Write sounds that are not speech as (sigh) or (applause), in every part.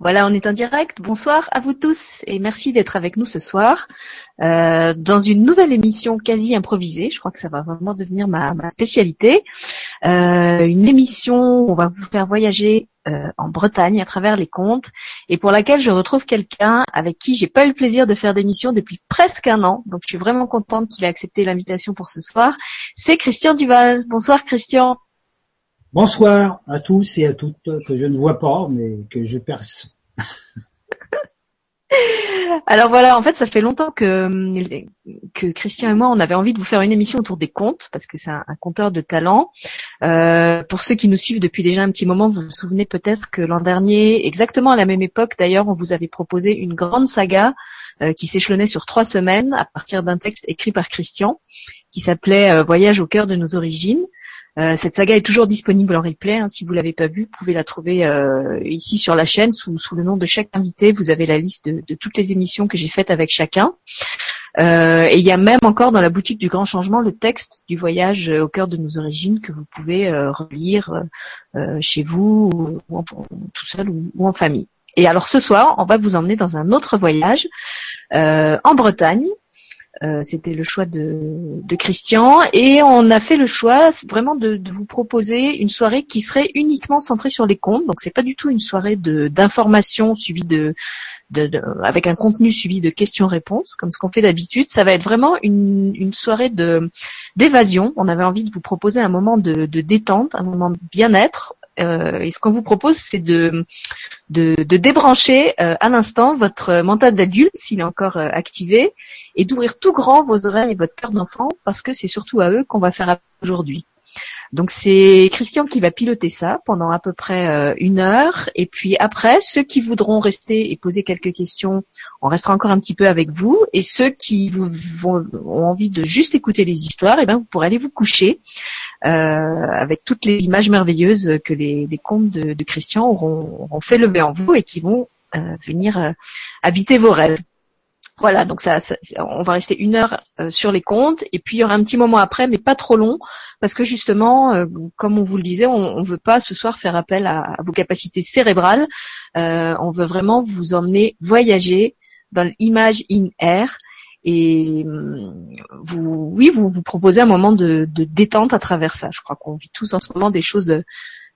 Voilà, on est en direct. Bonsoir à vous tous et merci d'être avec nous ce soir euh, dans une nouvelle émission quasi improvisée. Je crois que ça va vraiment devenir ma, spécialité. Euh, une émission où on va vous faire voyager euh, en Bretagne à travers les contes et pour laquelle je retrouve quelqu'un avec qui j'ai pas eu le plaisir de faire d'émission depuis presque un an. Donc je suis vraiment contente qu'il ait accepté l'invitation pour ce soir. C'est Christian Duval. Bonsoir Christian. Bonsoir à tous et à toutes que je ne vois pas, mais que je perce. (laughs) Alors voilà, en fait, ça fait longtemps que, Christian et moi, on avait envie de vous faire une émission autour des contes, parce que c'est un, conteur de talent. Euh, pour ceux qui nous suivent depuis déjà un petit moment, vous vous souvenez peut-être que l'an dernier, exactement à la même époque d'ailleurs, on vous avait proposé une grande saga euh, qui s'échelonnait sur trois semaines à partir d'un texte écrit par Christian, qui s'appelait euh, Voyage au cœur de nos origines. Euh, cette saga est toujours disponible en replay. Hein. si vous l'avez pas vue, vous pouvez la trouver euh, ici sur la chaîne sous, le nom de chaque invité. Vous avez la liste de, toutes les émissions que j'ai faites avec chacun. Euh, et il y a même encore dans la boutique du Grand Changement le texte du voyage au cœur de nos origines que vous pouvez relire chez vous, ou, tout seul ou, ou, en famille. Et alors ce soir, on va vous emmener dans un autre voyage en Bretagne euh, c'était le choix de, Christian et on a fait le choix vraiment de, vous proposer une soirée qui serait uniquement centrée sur les contes. Donc c'est pas du tout une soirée d'information suivie de, avec un contenu suivi de questions-réponses comme ce qu'on fait d'habitude. Ça va être vraiment une, une soirée d'évasion. On avait envie de vous proposer un moment de, de détente, un moment de bien-être euh, et ce qu'on vous propose, c'est de, de, débrancher euh, à l'instant votre mental d'adulte, s'il est encore euh, activé, et d'ouvrir tout grand vos oreilles et votre cœur d'enfant, parce que c'est surtout à eux qu'on va faire aujourd'hui. Donc c'est Christian qui va piloter ça pendant à peu près euh, une heure. Et puis après, ceux qui voudront rester et poser quelques questions, on restera encore un petit peu avec vous. Et ceux qui vous, ont envie de juste écouter les histoires, eh ben vous pourrez aller vous coucher avec toutes les images merveilleuses que les, contes de, Christian auront, fait lever en vous et qui vont euh, venir habiter vos rêves. Voilà, donc ça, on va rester une heure euh, sur les comptes et puis il y aura un petit moment après, mais pas trop long, parce que justement, euh, comme on vous le disait, on ne veut pas ce soir faire appel à, vos capacités cérébrales. Euh, on veut vraiment vous emmener voyager dans l'image in air et hum, vous, oui, vous vous proposez un moment de, de détente à travers ça. Je crois qu'on vit tous en ce moment des choses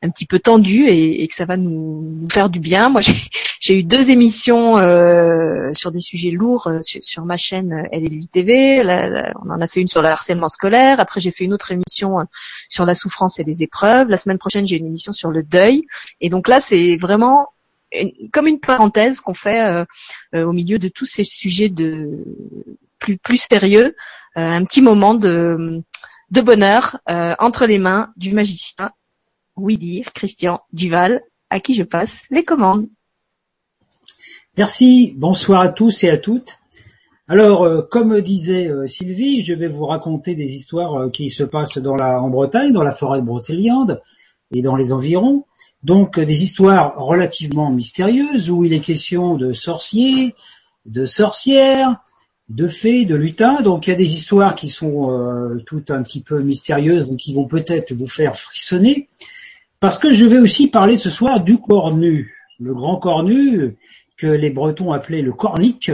un petit peu tendu et, que ça va nous, faire du bien. Moi, (laughs) j'ai eu deux émissions euh, sur des sujets lourds euh, sur, ma chaîne euh, LLU TV. on en a fait une sur le harcèlement scolaire. Après, j'ai fait une autre émission sur la souffrance et les épreuves. La semaine prochaine, j'ai une émission sur le deuil. Et donc là, c'est vraiment comme une parenthèse qu'on fait au milieu de tous ces sujets de plus sérieux, un petit moment de bonheur entre les mains du magicien oui dire Christian Duval, à qui je passe les commandes. Merci, bonsoir à tous et à toutes. Alors, euh, comme disait euh, Sylvie, je vais vous raconter des histoires euh, qui se passent en Bretagne, dans la forêt de Brocéliande et dans les environs. Donc, des histoires relativement mystérieuses où il est question de sorciers, de sorcières, de fées, de lutins. Donc, il y a des histoires qui sont toutes un petit peu mystérieuses, donc qui vont peut-être vous faire frissonner. Parce que je vais aussi parler ce soir du cornu, le grand cornu que les Bretons appelaient le cornic,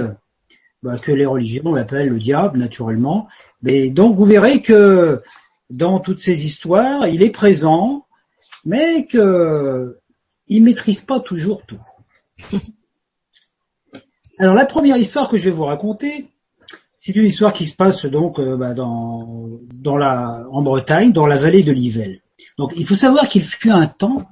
bah, que les religions appellent le diable naturellement. Mais donc vous verrez que dans toutes ces histoires, il est présent, mais qu'il il maîtrise pas toujours tout. (laughs) Alors la première histoire que je vais vous raconter, c'est une histoire qui se passe donc euh, bah, dans, dans la, en Bretagne, dans la vallée de l'Yvel. Donc il faut savoir qu'il fut un temps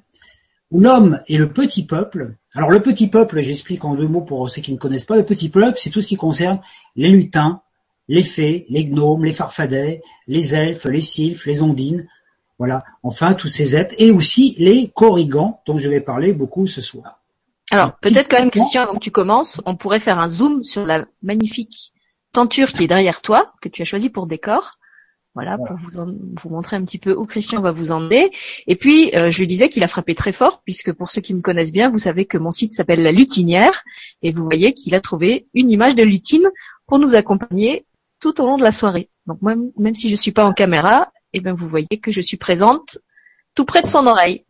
où l'homme et le petit peuple, alors le petit peuple, j'explique en deux mots pour ceux qui ne connaissent pas, le petit peuple, c'est tout ce qui concerne les lutins, les fées, les gnomes, les farfadets, les elfes, les sylphes, les ondines, voilà, enfin tous ces êtres, et aussi les corrigans, dont je vais parler beaucoup ce soir. Alors peut-être quand même Christian, avant que tu commences, on pourrait faire un zoom sur la magnifique tenture qui est derrière toi, que tu as choisi pour décor, voilà, pour vous, montrer un petit peu où Christian va vous emmener. Et puis, euh, je lui disais qu'il a frappé très fort, puisque pour ceux qui me connaissent bien, vous savez que mon site s'appelle La Lutinière, et vous voyez qu'il a trouvé une image de lutine pour nous accompagner tout au long de la soirée. Donc moi, même si je suis pas en caméra, eh ben vous voyez que je suis présente tout près de son oreille.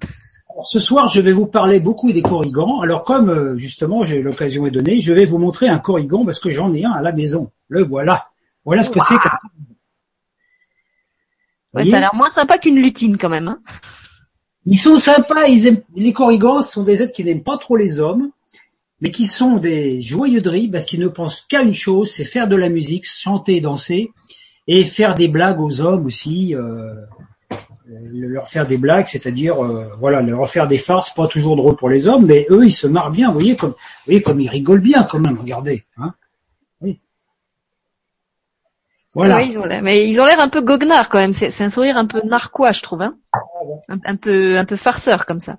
ce soir, je vais vous parler beaucoup des corrigans. Alors, comme euh, justement j'ai l'occasion est donnée, je vais vous montrer un corrigan parce que j'en ai un à la maison. Le voilà. Voilà ce que c'est. Ouais, ça a l'air moins sympa qu'une lutine quand même. Hein. ils sont sympas. Ils aiment... Les corrigans sont des êtres qui n'aiment pas trop les hommes, mais qui sont des joyeux de parce qu'ils ne pensent qu'à une chose, c'est faire de la musique, chanter, danser, et faire des blagues aux hommes aussi. Euh, euh, leur faire des blagues, c'est-à-dire euh, voilà, leur faire des farces, pas toujours drôles pour les hommes, mais eux ils se marrent bien, vous voyez comme, vous voyez comme ils rigolent bien quand même, regardez, hein. Oui. Voilà. ils ont l'air, mais ils ont l'air un peu goguenards quand même. C'est, un sourire un peu narquois, je trouve, hein. un, peu, un peu farceur comme ça.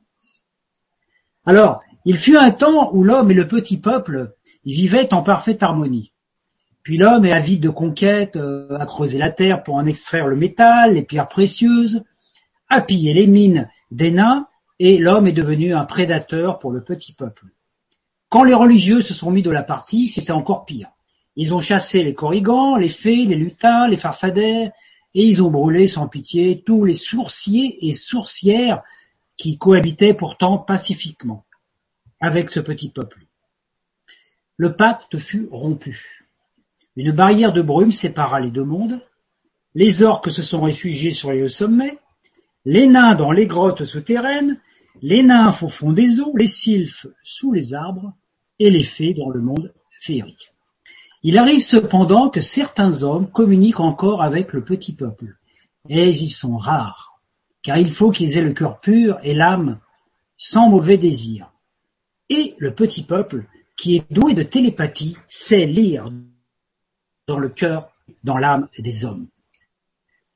Alors, il fut un temps où l'homme et le petit peuple vivaient en parfaite harmonie. Puis l'homme est avide de conquête, euh, a creusé la terre pour en extraire le métal, les pierres précieuses, a pillé les mines des nains, et l'homme est devenu un prédateur pour le petit peuple. Quand les religieux se sont mis de la partie, c'était encore pire. Ils ont chassé les corrigans, les fées, les lutins, les farfadets, et ils ont brûlé sans pitié tous les sourciers et sourcières qui cohabitaient pourtant pacifiquement avec ce petit peuple. Le pacte fut rompu. Une barrière de brume sépara les deux mondes. Les orques se sont réfugiés sur les hauts sommets, les nains dans les grottes souterraines, les nymphes au fond des eaux, les sylphes sous les arbres, et les fées dans le monde féerique. Il arrive cependant que certains hommes communiquent encore avec le petit peuple, et ils sont rares, car il faut qu'ils aient le cœur pur et l'âme sans mauvais désir. Et le petit peuple, qui est doué de télépathie, sait lire dans le cœur, dans l'âme des hommes.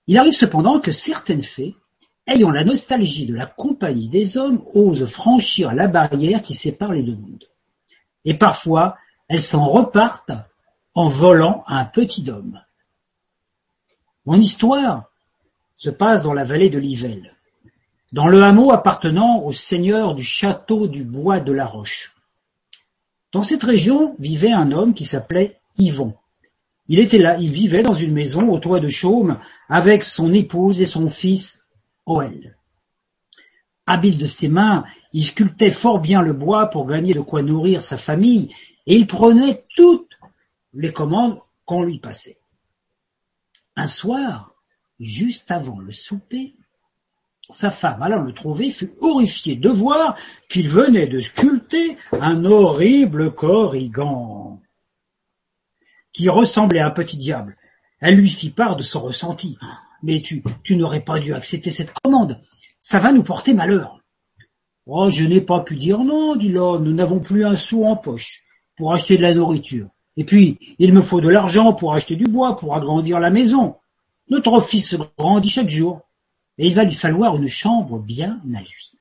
Il arrive cependant que certaines fées ayant la nostalgie de la compagnie des hommes, osent franchir la barrière qui sépare les deux mondes. Et parfois, elles s'en repartent en volant un petit homme. Mon histoire se passe dans la vallée de l'Ivelle, dans le hameau appartenant au seigneur du château du bois de la Roche. Dans cette région vivait un homme qui s'appelait Yvon. Il était là, il vivait dans une maison au toit de chaume avec son épouse et son fils Habile de ses mains, il sculptait fort bien le bois pour gagner de quoi nourrir sa famille, et il prenait toutes les commandes qu'on lui passait. Un soir, juste avant le souper, sa femme allant le trouver fut horrifiée de voir qu'il venait de sculpter un horrible corrigan qui ressemblait à un petit diable. Elle lui fit part de son ressenti. Mais tu, tu n'aurais pas dû accepter cette commande. Ça va nous porter malheur. Oh, je n'ai pas pu dire non, dit l'homme, nous n'avons plus un sou en poche pour acheter de la nourriture. Et puis, il me faut de l'argent pour acheter du bois, pour agrandir la maison. Notre fils grandit chaque jour, et il va lui falloir une chambre bien à lui.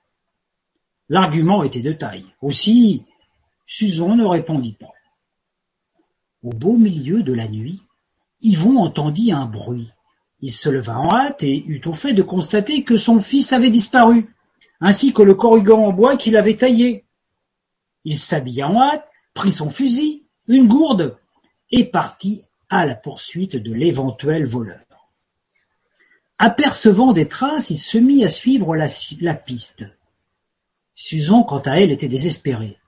L'argument était de taille. Aussi, Susan ne répondit pas. Au beau milieu de la nuit, Yvon entendit un bruit. Il se leva en hâte et eut au fait de constater que son fils avait disparu, ainsi que le corrigan en bois qu'il avait taillé. Il s'habilla en hâte, prit son fusil, une gourde, et partit à la poursuite de l'éventuel voleur. Apercevant des traces, il se mit à suivre la, piste. Susan, quant à elle, était désespérée.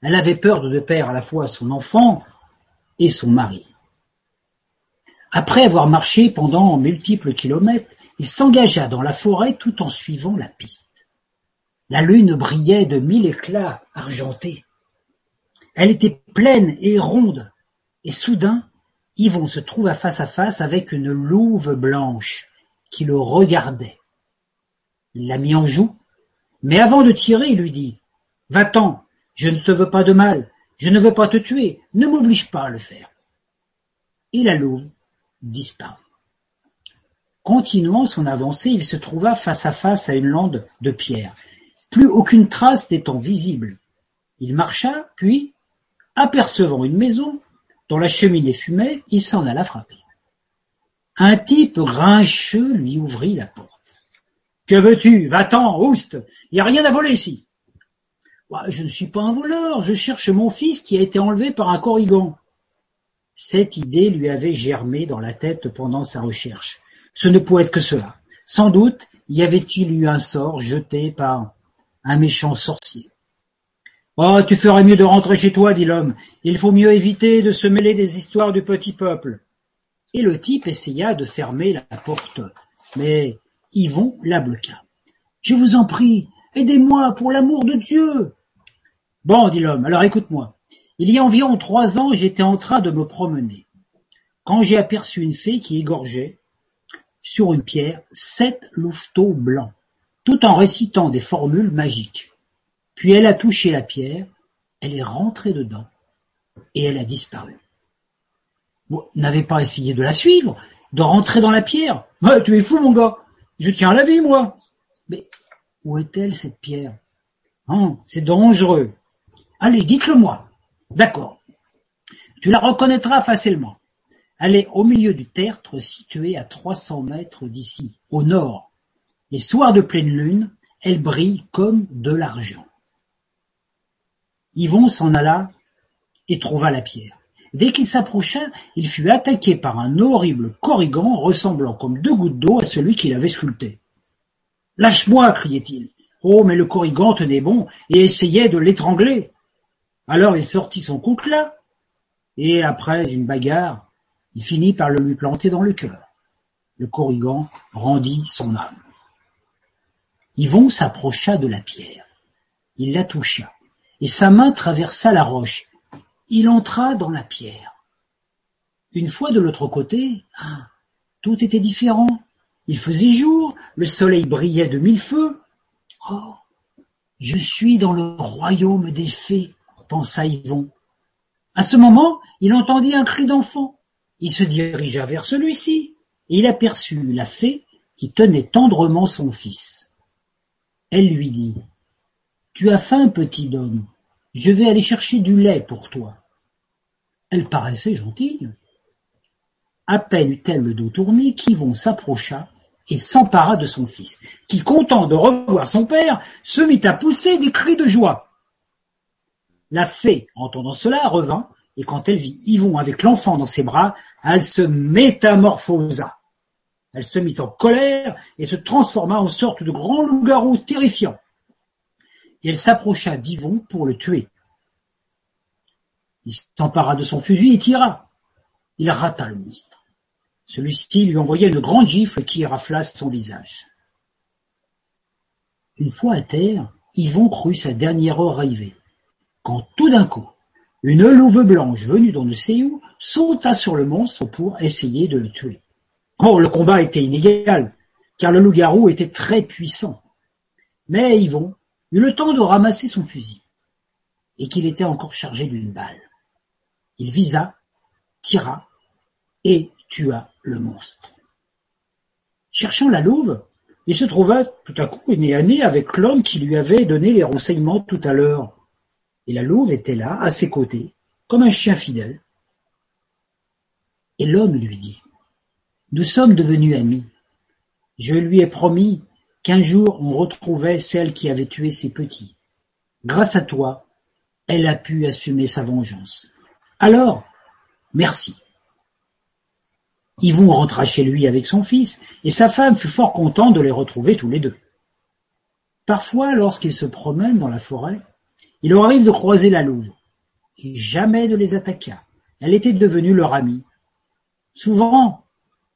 Elle avait peur de perdre à la fois son enfant et son mari. Après avoir marché pendant multiples kilomètres, il s'engagea dans la forêt tout en suivant la piste. La lune brillait de mille éclats argentés. Elle était pleine et ronde, et soudain, Yvon se trouva face à face avec une louve blanche qui le regardait. Il la mit en joue, mais avant de tirer, il lui dit Va-t'en, je ne te veux pas de mal, je ne veux pas te tuer, ne m'oblige pas à le faire. Et la louve disparut. Continuant son avancée, il se trouva face à face à une lande de pierre, plus aucune trace n'étant visible. Il marcha, puis, apercevant une maison dont la cheminée fumait, il s'en alla frapper. Un type grincheux lui ouvrit la porte. Que veux-tu? Va-t'en, ouste Il n'y a rien à voler ici. Je ne suis pas un voleur, je cherche mon fils qui a été enlevé par un corrigan. Cette idée lui avait germé dans la tête pendant sa recherche. Ce ne pouvait être que cela. Sans doute y avait-il eu un sort jeté par un méchant sorcier. Oh, tu ferais mieux de rentrer chez toi, dit l'homme. Il faut mieux éviter de se mêler des histoires du petit peuple. Et le type essaya de fermer la porte, mais Yvon la bloqua. Je vous en prie, aidez-moi pour l'amour de Dieu. Bon, dit l'homme, alors écoute-moi. Il y a environ trois ans, j'étais en train de me promener, quand j'ai aperçu une fée qui égorgeait, sur une pierre, sept louveteaux blancs, tout en récitant des formules magiques. Puis elle a touché la pierre, elle est rentrée dedans, et elle a disparu. Vous n'avez pas essayé de la suivre, de rentrer dans la pierre? Tu es fou, mon gars Je tiens à la vie, moi où est-elle, cette pierre? Hein, C'est dangereux. Allez, dites-le-moi. D'accord. Tu la reconnaîtras facilement. Elle est au milieu du tertre situé à trois cents mètres d'ici, au nord. Les soirs de pleine lune, elle brille comme de l'argent. Yvon s'en alla et trouva la pierre. Dès qu'il s'approcha, il fut attaqué par un horrible corrigan ressemblant comme deux gouttes d'eau à celui qu'il avait sculpté. Lâche-moi, criait-il. Oh, mais le corrigan tenait bon et essayait de l'étrangler. Alors il sortit son coutelas, et après une bagarre, il finit par le lui planter dans le cœur. Le corrigan rendit son âme. Yvon s'approcha de la pierre. Il la toucha, et sa main traversa la roche. Il entra dans la pierre. Une fois de l'autre côté, ah, tout était différent. Il faisait jour, le soleil brillait de mille feux. Oh, je suis dans le royaume des fées, pensa Yvon. À ce moment, il entendit un cri d'enfant. Il se dirigea vers celui-ci, et il aperçut la fée qui tenait tendrement son fils. Elle lui dit Tu as faim, petit homme, je vais aller chercher du lait pour toi. Elle paraissait gentille. À peine eut-elle le dos tourné qu'Yvon s'approcha et s'empara de son fils, qui, content de revoir son père, se mit à pousser des cris de joie. La fée, entendant cela, revint, et quand elle vit Yvon avec l'enfant dans ses bras, elle se métamorphosa. Elle se mit en colère et se transforma en sorte de grand loup-garou terrifiant. Et elle s'approcha d'Yvon pour le tuer. Il s'empara de son fusil et tira. Il rata le monstre. Celui-ci lui envoya une grande gifle qui rafla son visage. Une fois à terre, Yvon crut sa dernière heure arrivée quand tout d'un coup, une louve blanche venue d'on ne sait sauta sur le monstre pour essayer de le tuer. Oh, le combat était inégal, car le loup-garou était très puissant. Mais Yvon eut le temps de ramasser son fusil, et qu'il était encore chargé d'une balle. Il visa, tira, et tua le monstre. Cherchant la louve, il se trouva tout à coup nez à nez avec l'homme qui lui avait donné les renseignements tout à l'heure et la louve était là, à ses côtés, comme un chien fidèle. Et l'homme lui dit, Nous sommes devenus amis. Je lui ai promis qu'un jour on retrouvait celle qui avait tué ses petits. Grâce à toi, elle a pu assumer sa vengeance. Alors, merci. Yvon rentra chez lui avec son fils, et sa femme fut fort contente de les retrouver tous les deux. Parfois, lorsqu'ils se promènent dans la forêt, il leur arrive de croiser la louve, qui jamais ne les attaqua. Elle était devenue leur amie. Souvent,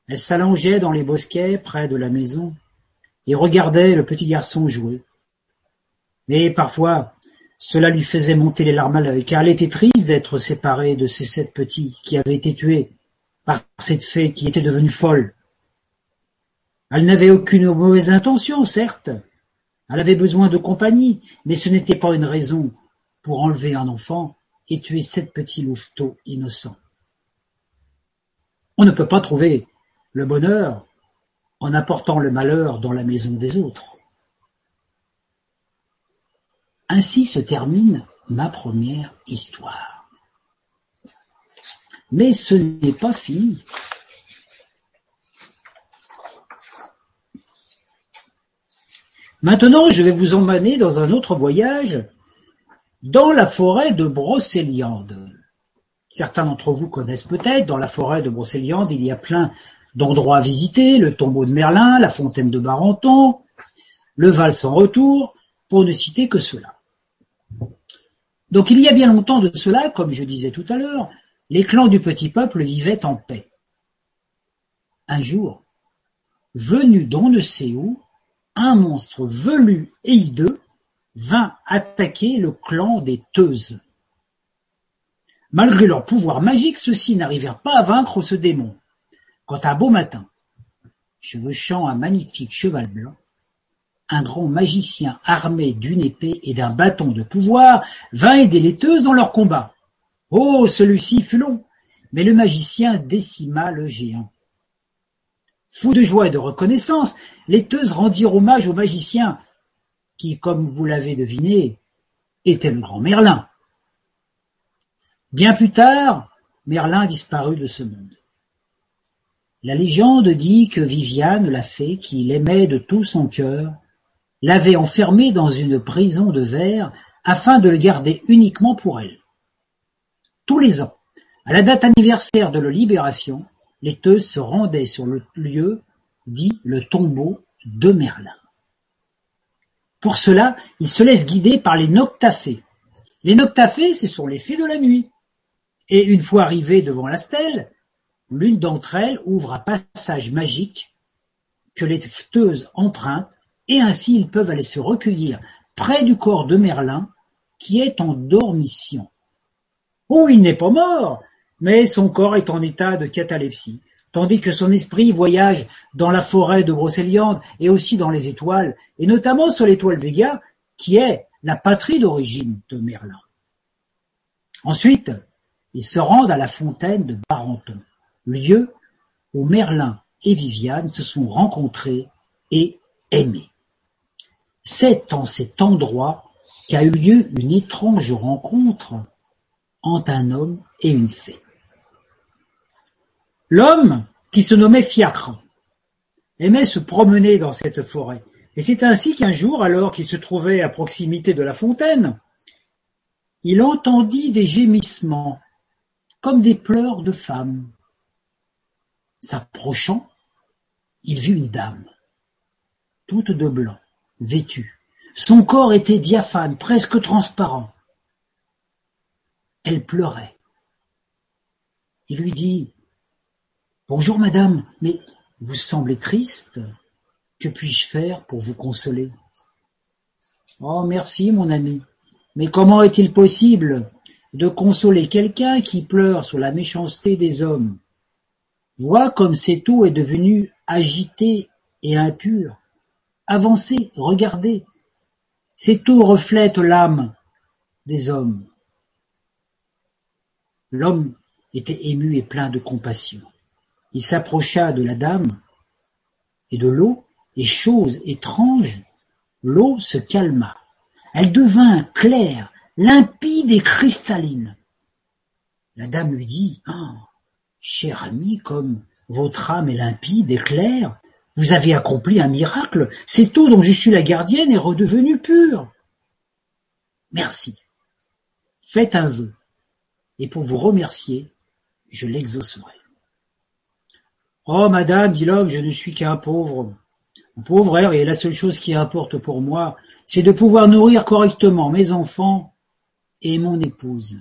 elle s'allongeait dans les bosquets près de la maison et regardait le petit garçon jouer. Mais parfois, cela lui faisait monter les larmes à l'œil, car elle était triste d'être séparée de ces sept petits qui avaient été tués par cette fée qui était devenue folle. Elle n'avait aucune mauvaise intention, certes, elle avait besoin de compagnie, mais ce n'était pas une raison pour enlever un enfant et tuer sept petits louveteaux innocents. On ne peut pas trouver le bonheur en apportant le malheur dans la maison des autres. Ainsi se termine ma première histoire. Mais ce n'est pas fini. Maintenant, je vais vous emmener dans un autre voyage dans la forêt de Brocéliande. Certains d'entre vous connaissent peut-être, dans la forêt de Brocéliande, il y a plein d'endroits à visiter, le tombeau de Merlin, la fontaine de Barenton, le Val sans retour, pour ne citer que cela. Donc il y a bien longtemps de cela, comme je disais tout à l'heure, les clans du petit peuple vivaient en paix. Un jour, venu d'on ne sait où, un monstre velu et hideux vint attaquer le clan des Teuses. Malgré leur pouvoir magique, ceux-ci n'arrivèrent pas à vaincre ce démon. Quand un beau matin, chevauchant un magnifique cheval blanc, un grand magicien armé d'une épée et d'un bâton de pouvoir vint aider les Teuses dans leur combat. Oh, celui-ci fut long, mais le magicien décima le géant. Fous de joie et de reconnaissance, les Teuses rendirent hommage au magicien, qui, comme vous l'avez deviné, était le grand Merlin. Bien plus tard, Merlin disparut de ce monde. La légende dit que Viviane, la fée, qui l'aimait de tout son cœur, l'avait enfermé dans une prison de verre afin de le garder uniquement pour elle. Tous les ans, à la date anniversaire de la libération, les Teuses se rendaient sur le lieu dit le tombeau de Merlin. Pour cela, ils se laissent guider par les noctafées. Les noctafées, ce sont les fées de la nuit. Et une fois arrivées devant la stèle, l'une d'entre elles ouvre un passage magique que les teuses empruntent, et ainsi ils peuvent aller se recueillir près du corps de Merlin, qui est en dormition. Oh, il n'est pas mort, mais son corps est en état de catalepsie, tandis que son esprit voyage dans la forêt de Brocéliande et aussi dans les étoiles, et notamment sur l'étoile Vega, qui est la patrie d'origine de Merlin. Ensuite, ils se rendent à la fontaine de Barenton, lieu où Merlin et Viviane se sont rencontrés et aimés. C'est en cet endroit qu'a eu lieu une étrange rencontre entre un homme et une fée. L'homme, qui se nommait Fiacre, aimait se promener dans cette forêt, et c'est ainsi qu'un jour, alors qu'il se trouvait à proximité de la fontaine, il entendit des gémissements, comme des pleurs de femmes. S'approchant, il vit une dame, toute de blanc, vêtue. Son corps était diaphane, presque transparent. Elle pleurait. Il lui dit Bonjour madame, mais vous semblez triste. Que puis-je faire pour vous consoler? Oh merci mon ami. Mais comment est-il possible de consoler quelqu'un qui pleure sur la méchanceté des hommes? Vois comme cette eau est devenue agitée et impure. Avancez, regardez. Cette eau reflète l'âme des hommes. L'homme était ému et plein de compassion. Il s'approcha de la dame et de l'eau, et chose étrange, l'eau se calma. Elle devint claire, limpide et cristalline. La dame lui dit, ah, cher ami, comme votre âme est limpide et claire, vous avez accompli un miracle, cette eau dont je suis la gardienne est redevenue pure. Merci. Faites un vœu, et pour vous remercier, je l'exaucerai. Oh, madame, dit l'homme, je ne suis qu'un pauvre. Un pauvre et la seule chose qui importe pour moi, c'est de pouvoir nourrir correctement mes enfants et mon épouse,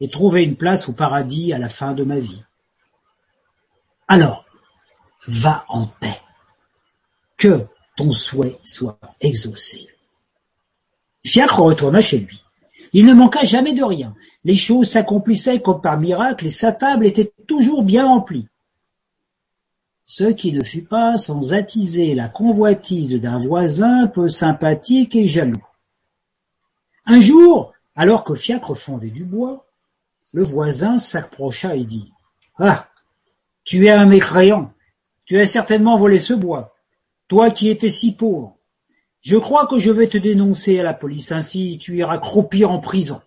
et trouver une place au paradis à la fin de ma vie. Alors, va en paix. Que ton souhait soit exaucé. Fiacre retourna chez lui. Il ne manqua jamais de rien. Les choses s'accomplissaient comme par miracle et sa table était toujours bien remplie ce qui ne fut pas sans attiser la convoitise d'un voisin peu sympathique et jaloux. Un jour, alors que Fiacre fondait du bois, le voisin s'approcha et dit « Ah, tu es un mécréant, tu as certainement volé ce bois, toi qui étais si pauvre. Je crois que je vais te dénoncer à la police, ainsi tu iras croupir en prison. »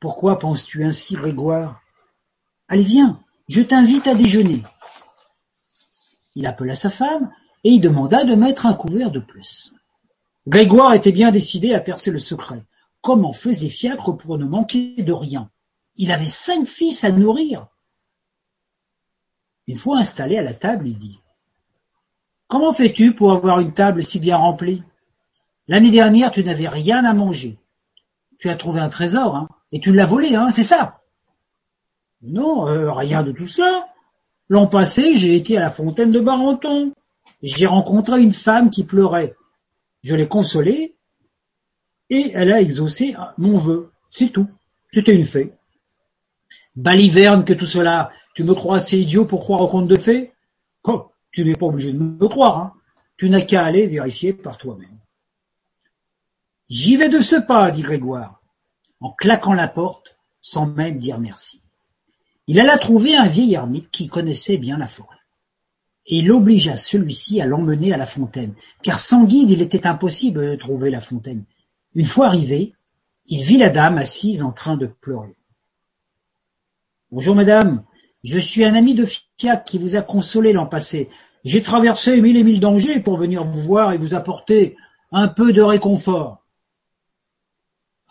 pourquoi penses-tu ainsi, Grégoire? Allez, viens, je t'invite à déjeuner. Il appela sa femme et y demanda de mettre un couvert de plus. Grégoire était bien décidé à percer le secret. Comment faisait Fiacre pour ne manquer de rien Il avait cinq fils à nourrir. Une fois installé à la table, il dit Comment fais-tu pour avoir une table si bien remplie? L'année dernière, tu n'avais rien à manger. Tu as trouvé un trésor, hein, et tu l'as volé, hein, c'est ça Non, euh, rien de tout cela. L'an passé, j'ai été à la fontaine de Barenton. J'ai rencontré une femme qui pleurait. Je l'ai consolée, et elle a exaucé mon vœu. C'est tout. C'était une fée. Baliverne que tout cela. Tu me crois assez idiot pour croire au conte de fées? Oh, tu n'es pas obligé de me croire. Hein. Tu n'as qu'à aller vérifier par toi-même. J'y vais de ce pas, dit Grégoire, en claquant la porte, sans même dire merci. Il alla trouver un vieil ermite qui connaissait bien la forêt. Et il obligea celui-ci à l'emmener à la fontaine, car sans guide il était impossible de trouver la fontaine. Une fois arrivé, il vit la dame assise en train de pleurer. Bonjour madame, je suis un ami de Fiac qui vous a consolé l'an passé. J'ai traversé mille et mille dangers pour venir vous voir et vous apporter un peu de réconfort.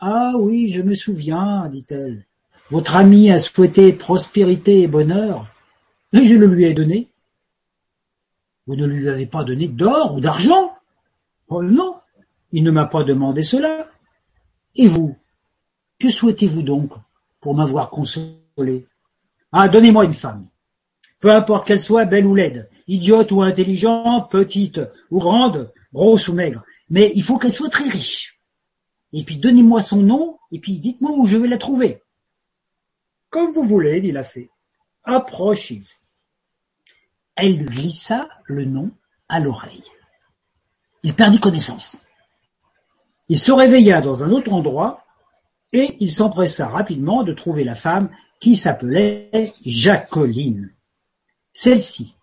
Ah oui, je me souviens, dit-elle. Votre ami a souhaité prospérité et bonheur, et je le lui ai donné. Vous ne lui avez pas donné d'or ou d'argent? Oh non, il ne m'a pas demandé cela. Et vous, que souhaitez-vous donc pour m'avoir consolé? Ah, donnez-moi une femme. Peu importe qu'elle soit belle ou laide, idiote ou intelligente, petite ou grande, grosse ou maigre, mais il faut qu'elle soit très riche et puis donnez-moi son nom, et puis dites-moi où je vais la trouver. Comme vous voulez, dit la fée. Approchez-vous. Elle lui glissa le nom à l'oreille. Il perdit connaissance. Il se réveilla dans un autre endroit et il s'empressa rapidement de trouver la femme qui s'appelait Jacqueline. Celle-ci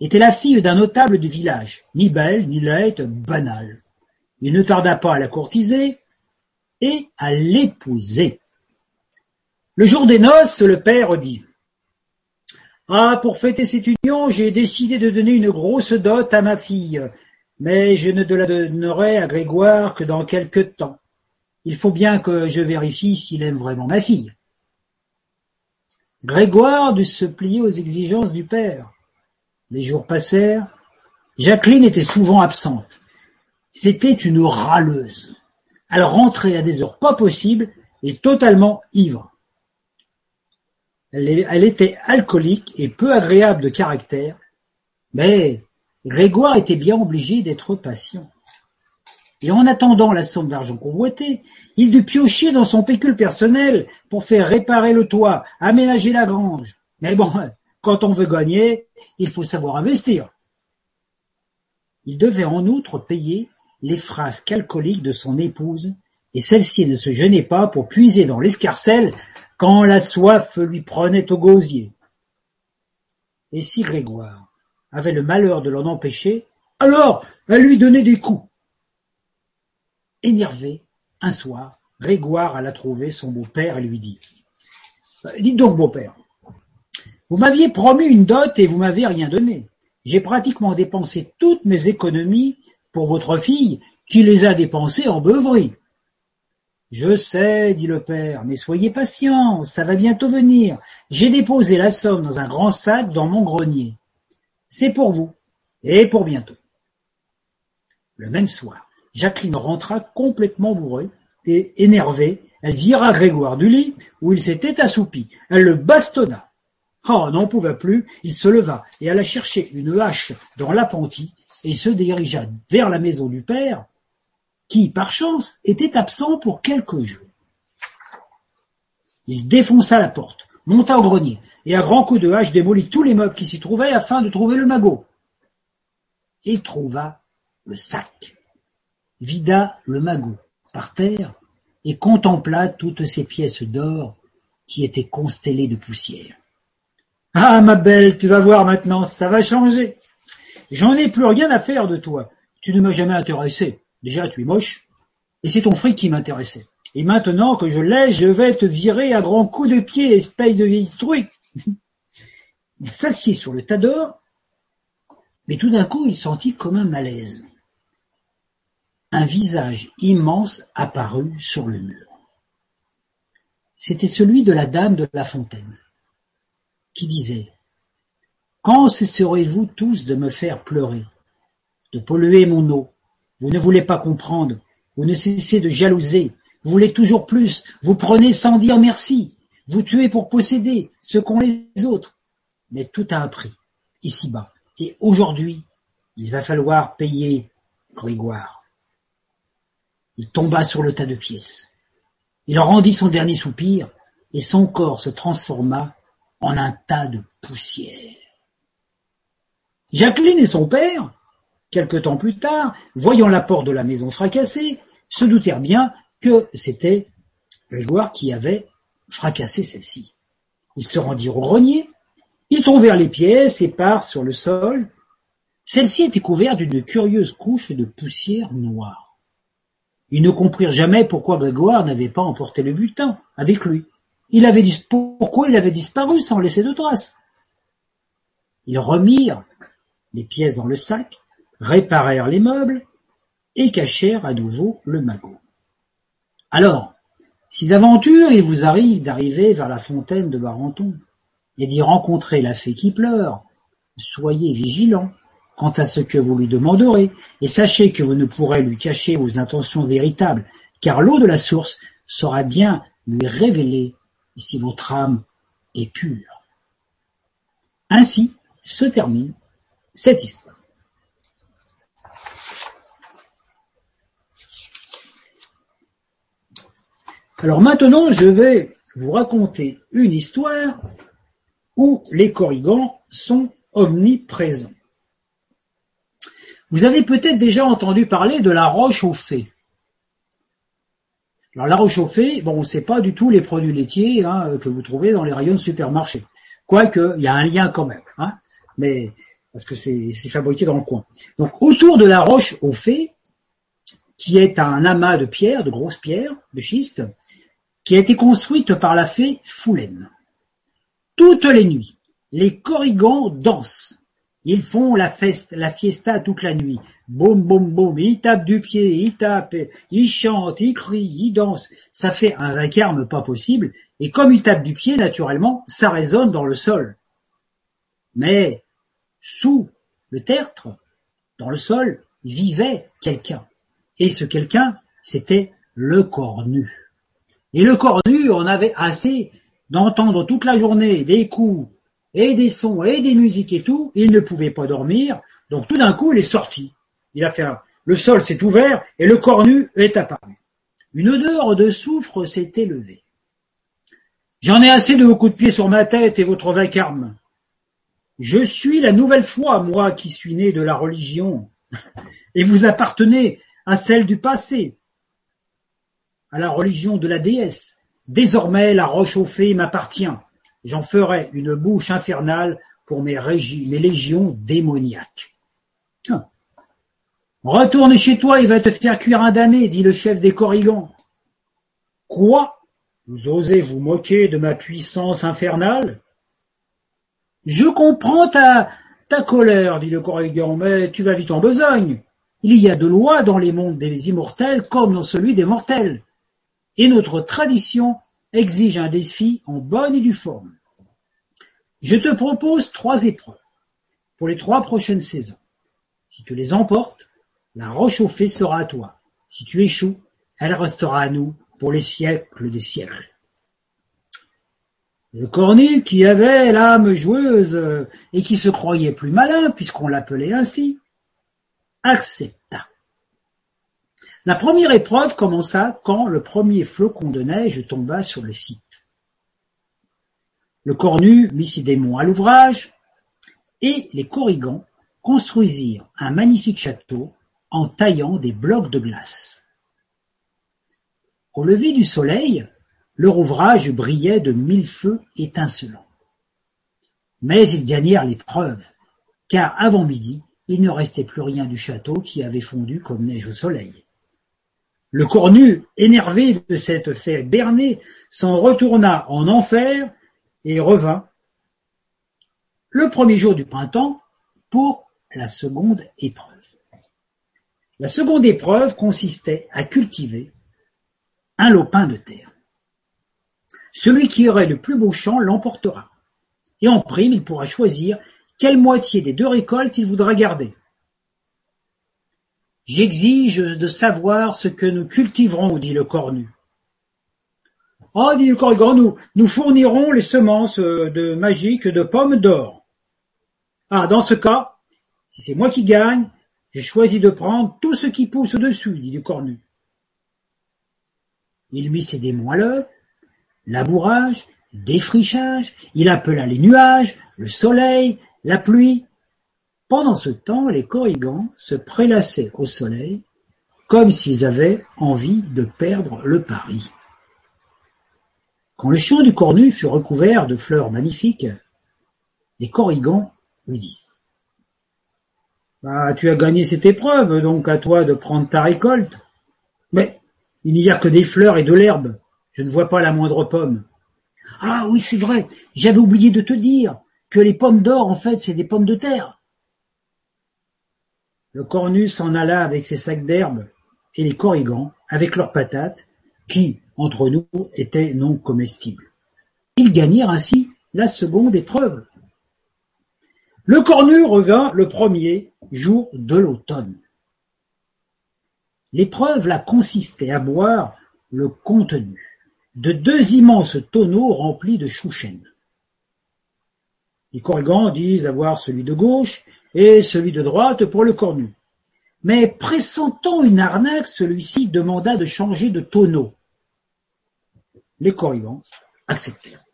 était la fille d'un notable du village, ni belle, ni laide, banale. Il ne tarda pas à la courtiser, et à l'épouser. Le jour des noces, le père dit Ah, pour fêter cette union, j'ai décidé de donner une grosse dot à ma fille, mais je ne la donnerai à Grégoire que dans quelque temps. Il faut bien que je vérifie s'il aime vraiment ma fille. Grégoire dut se plier aux exigences du père. Les jours passèrent. Jacqueline était souvent absente. C'était une râleuse. Elle rentrait à des heures pas possibles et totalement ivre. Elle, était alcoolique et peu agréable de caractère, mais Grégoire était bien obligé d'être patient. Et en attendant la somme d'argent convoitée, il dut piocher dans son pécule personnel pour faire réparer le toit, aménager la grange. Mais bon, quand on veut gagner, il faut savoir investir. Il devait en outre payer les phrases calcoliques de son épouse, et celle-ci ne se gênait pas pour puiser dans l'escarcelle quand la soif lui prenait au gosier. Et si Grégoire avait le malheur de l'en empêcher, alors elle lui donnait des coups. Énervé, un soir, Grégoire alla trouver son beau-père et lui dit Dites donc, beau-père, vous m'aviez promis une dot et vous m'avez rien donné. J'ai pratiquement dépensé toutes mes économies pour votre fille, qui les a dépensés en beuverie. Je sais, dit le père, mais soyez patient, ça va bientôt venir. J'ai déposé la somme dans un grand sac dans mon grenier. C'est pour vous, et pour bientôt. Le même soir, Jacqueline rentra complètement bourrée et énervée. Elle vira Grégoire du lit où il s'était assoupi. Elle le bastonna. Oh, n'en pouvait plus, il se leva et alla chercher une hache dans l'appentis et se dirigea vers la maison du père, qui, par chance, était absent pour quelques jours. Il défonça la porte, monta au grenier, et à grands coups de hache démolit tous les meubles qui s'y trouvaient afin de trouver le magot. Il trouva le sac, vida le magot par terre et contempla toutes ces pièces d'or qui étaient constellées de poussière. Ah, ma belle, tu vas voir maintenant, ça va changer. J'en ai plus rien à faire de toi. Tu ne m'as jamais intéressé. Déjà, tu es moche. Et c'est ton fric qui m'intéressait. Et maintenant que je l'ai, je vais te virer à grands coups de pied, espèce de vieille truc. (laughs) il s'assied sur le tas d'or, mais tout d'un coup, il sentit comme un malaise. Un visage immense apparut sur le mur. C'était celui de la dame de la fontaine, qui disait quand cesserez-vous tous de me faire pleurer, de polluer mon eau? Vous ne voulez pas comprendre Vous ne cessez de jalouser, vous voulez toujours plus, vous prenez sans dire merci, vous tuez pour posséder ce qu'ont les autres. Mais tout a un prix, ici-bas. Et aujourd'hui, il va falloir payer Grégoire. Il tomba sur le tas de pièces. Il rendit son dernier soupir, et son corps se transforma en un tas de poussière. Jacqueline et son père, quelque temps plus tard, voyant la porte de la maison fracassée, se doutèrent bien que c'était Grégoire qui avait fracassé celle-ci. Ils se rendirent au grenier, ils trouvèrent les pièces éparses sur le sol. Celle-ci était couverte d'une curieuse couche de poussière noire. Ils ne comprirent jamais pourquoi Grégoire n'avait pas emporté le butin avec lui. Il avait pourquoi il avait disparu sans laisser de traces? Ils remirent les pièces dans le sac, réparèrent les meubles et cachèrent à nouveau le magot. Alors, si d'aventure il vous arrive d'arriver vers la fontaine de Barenton et d'y rencontrer la fée qui pleure, soyez vigilant quant à ce que vous lui demanderez, et sachez que vous ne pourrez lui cacher vos intentions véritables, car l'eau de la source saura bien lui révéler si votre âme est pure. Ainsi se termine cette histoire. Alors maintenant, je vais vous raconter une histoire où les corrigans sont omniprésents. Vous avez peut-être déjà entendu parler de la roche aux fées. Alors la roche aux fées, bon, c'est pas du tout les produits laitiers hein, que vous trouvez dans les rayons de supermarché. Quoique, il y a un lien quand même, hein, mais parce que c'est fabriqué dans le coin. Donc autour de la roche aux fées, qui est un amas de pierres, de grosses pierres, de schiste, qui a été construite par la fée Foulaine. Toutes les nuits, les corrigans dansent. Ils font la, feste, la fiesta toute la nuit. Boum, boum, boum. Ils tapent du pied, ils tapent, ils chantent, ils crient, ils dansent. Ça fait un vacarme pas possible. Et comme ils tapent du pied, naturellement, ça résonne dans le sol. Mais sous le tertre, dans le sol, vivait quelqu'un. Et ce quelqu'un, c'était le cornu. Et le cornu, on avait assez d'entendre toute la journée des coups et des sons et des musiques et tout. Il ne pouvait pas dormir. Donc tout d'un coup, il est sorti. Il a fait un... Le sol s'est ouvert et le cornu est apparu. Une odeur de soufre s'est élevée. J'en ai assez de vos coups de pied sur ma tête et votre vacarme. Je suis la nouvelle foi, moi qui suis né de la religion, et vous appartenez à celle du passé à la religion de la déesse. Désormais la roche aux fées m'appartient. J'en ferai une bouche infernale pour mes, légions démoniaques. Retourne chez toi, il va te faire cuire un damné, dit le chef des corrigans. Quoi? Vous osez vous moquer de ma puissance infernale? Je comprends ta, colère, dit le corrigan, mais tu vas vite en besogne. Il y a de lois dans les mondes des immortels comme dans celui des mortels et notre tradition exige un défi en bonne et due forme. Je te propose trois épreuves pour les trois prochaines saisons. Si tu les emportes, la roche au fée sera à toi. Si tu échoues, elle restera à nous pour les siècles des siècles. Le cornu, qui avait l'âme joueuse et qui se croyait plus malin, puisqu'on l'appelait ainsi, accepta. La première épreuve commença quand le premier flocon de neige tomba sur le site. Le cornu mit ses démons à l'ouvrage et les corrigans construisirent un magnifique château en taillant des blocs de glace. Au lever du soleil, leur ouvrage brillait de mille feux étincelants. Mais ils gagnèrent l'épreuve, car avant midi, il ne restait plus rien du château qui avait fondu comme neige au soleil. Le cornu, énervé de cette fait berner, s'en retourna en enfer et revint le premier jour du printemps pour la seconde épreuve. La seconde épreuve consistait à cultiver un lopin de terre. Celui qui aurait le plus beau champ l'emportera. Et en prime, il pourra choisir quelle moitié des deux récoltes il voudra garder. J'exige de savoir ce que nous cultiverons, dit le cornu. Ah, dit le corrigan, nous, fournirons les semences de magiques de pommes d'or. Ah, dans ce cas, si c'est moi qui gagne, j'ai choisi de prendre tout ce qui pousse au-dessus, dit le cornu. Il mit ses démons à labourage, défrichage, il appela les nuages, le soleil, la pluie. Pendant ce temps, les corrigans se prélassaient au soleil comme s'ils avaient envie de perdre le pari. Quand le champ du cornu fut recouvert de fleurs magnifiques, les corrigans lui disent bah, tu as gagné cette épreuve, donc à toi de prendre ta récolte. Mais il n'y a que des fleurs et de l'herbe. Je ne vois pas la moindre pomme. Ah oui, c'est vrai. J'avais oublié de te dire que les pommes d'or, en fait, c'est des pommes de terre. Le cornu s'en alla avec ses sacs d'herbe et les corrigans avec leurs patates, qui, entre nous, étaient non comestibles. Ils gagnèrent ainsi la seconde épreuve. Le cornu revint le premier jour de l'automne. L'épreuve là consistait à boire le contenu de deux immenses tonneaux remplis de chouchen. Les corrigans disent avoir celui de gauche et celui de droite pour le cornu. Mais pressentant une arnaque, celui-ci demanda de changer de tonneau. Les corrigans acceptèrent.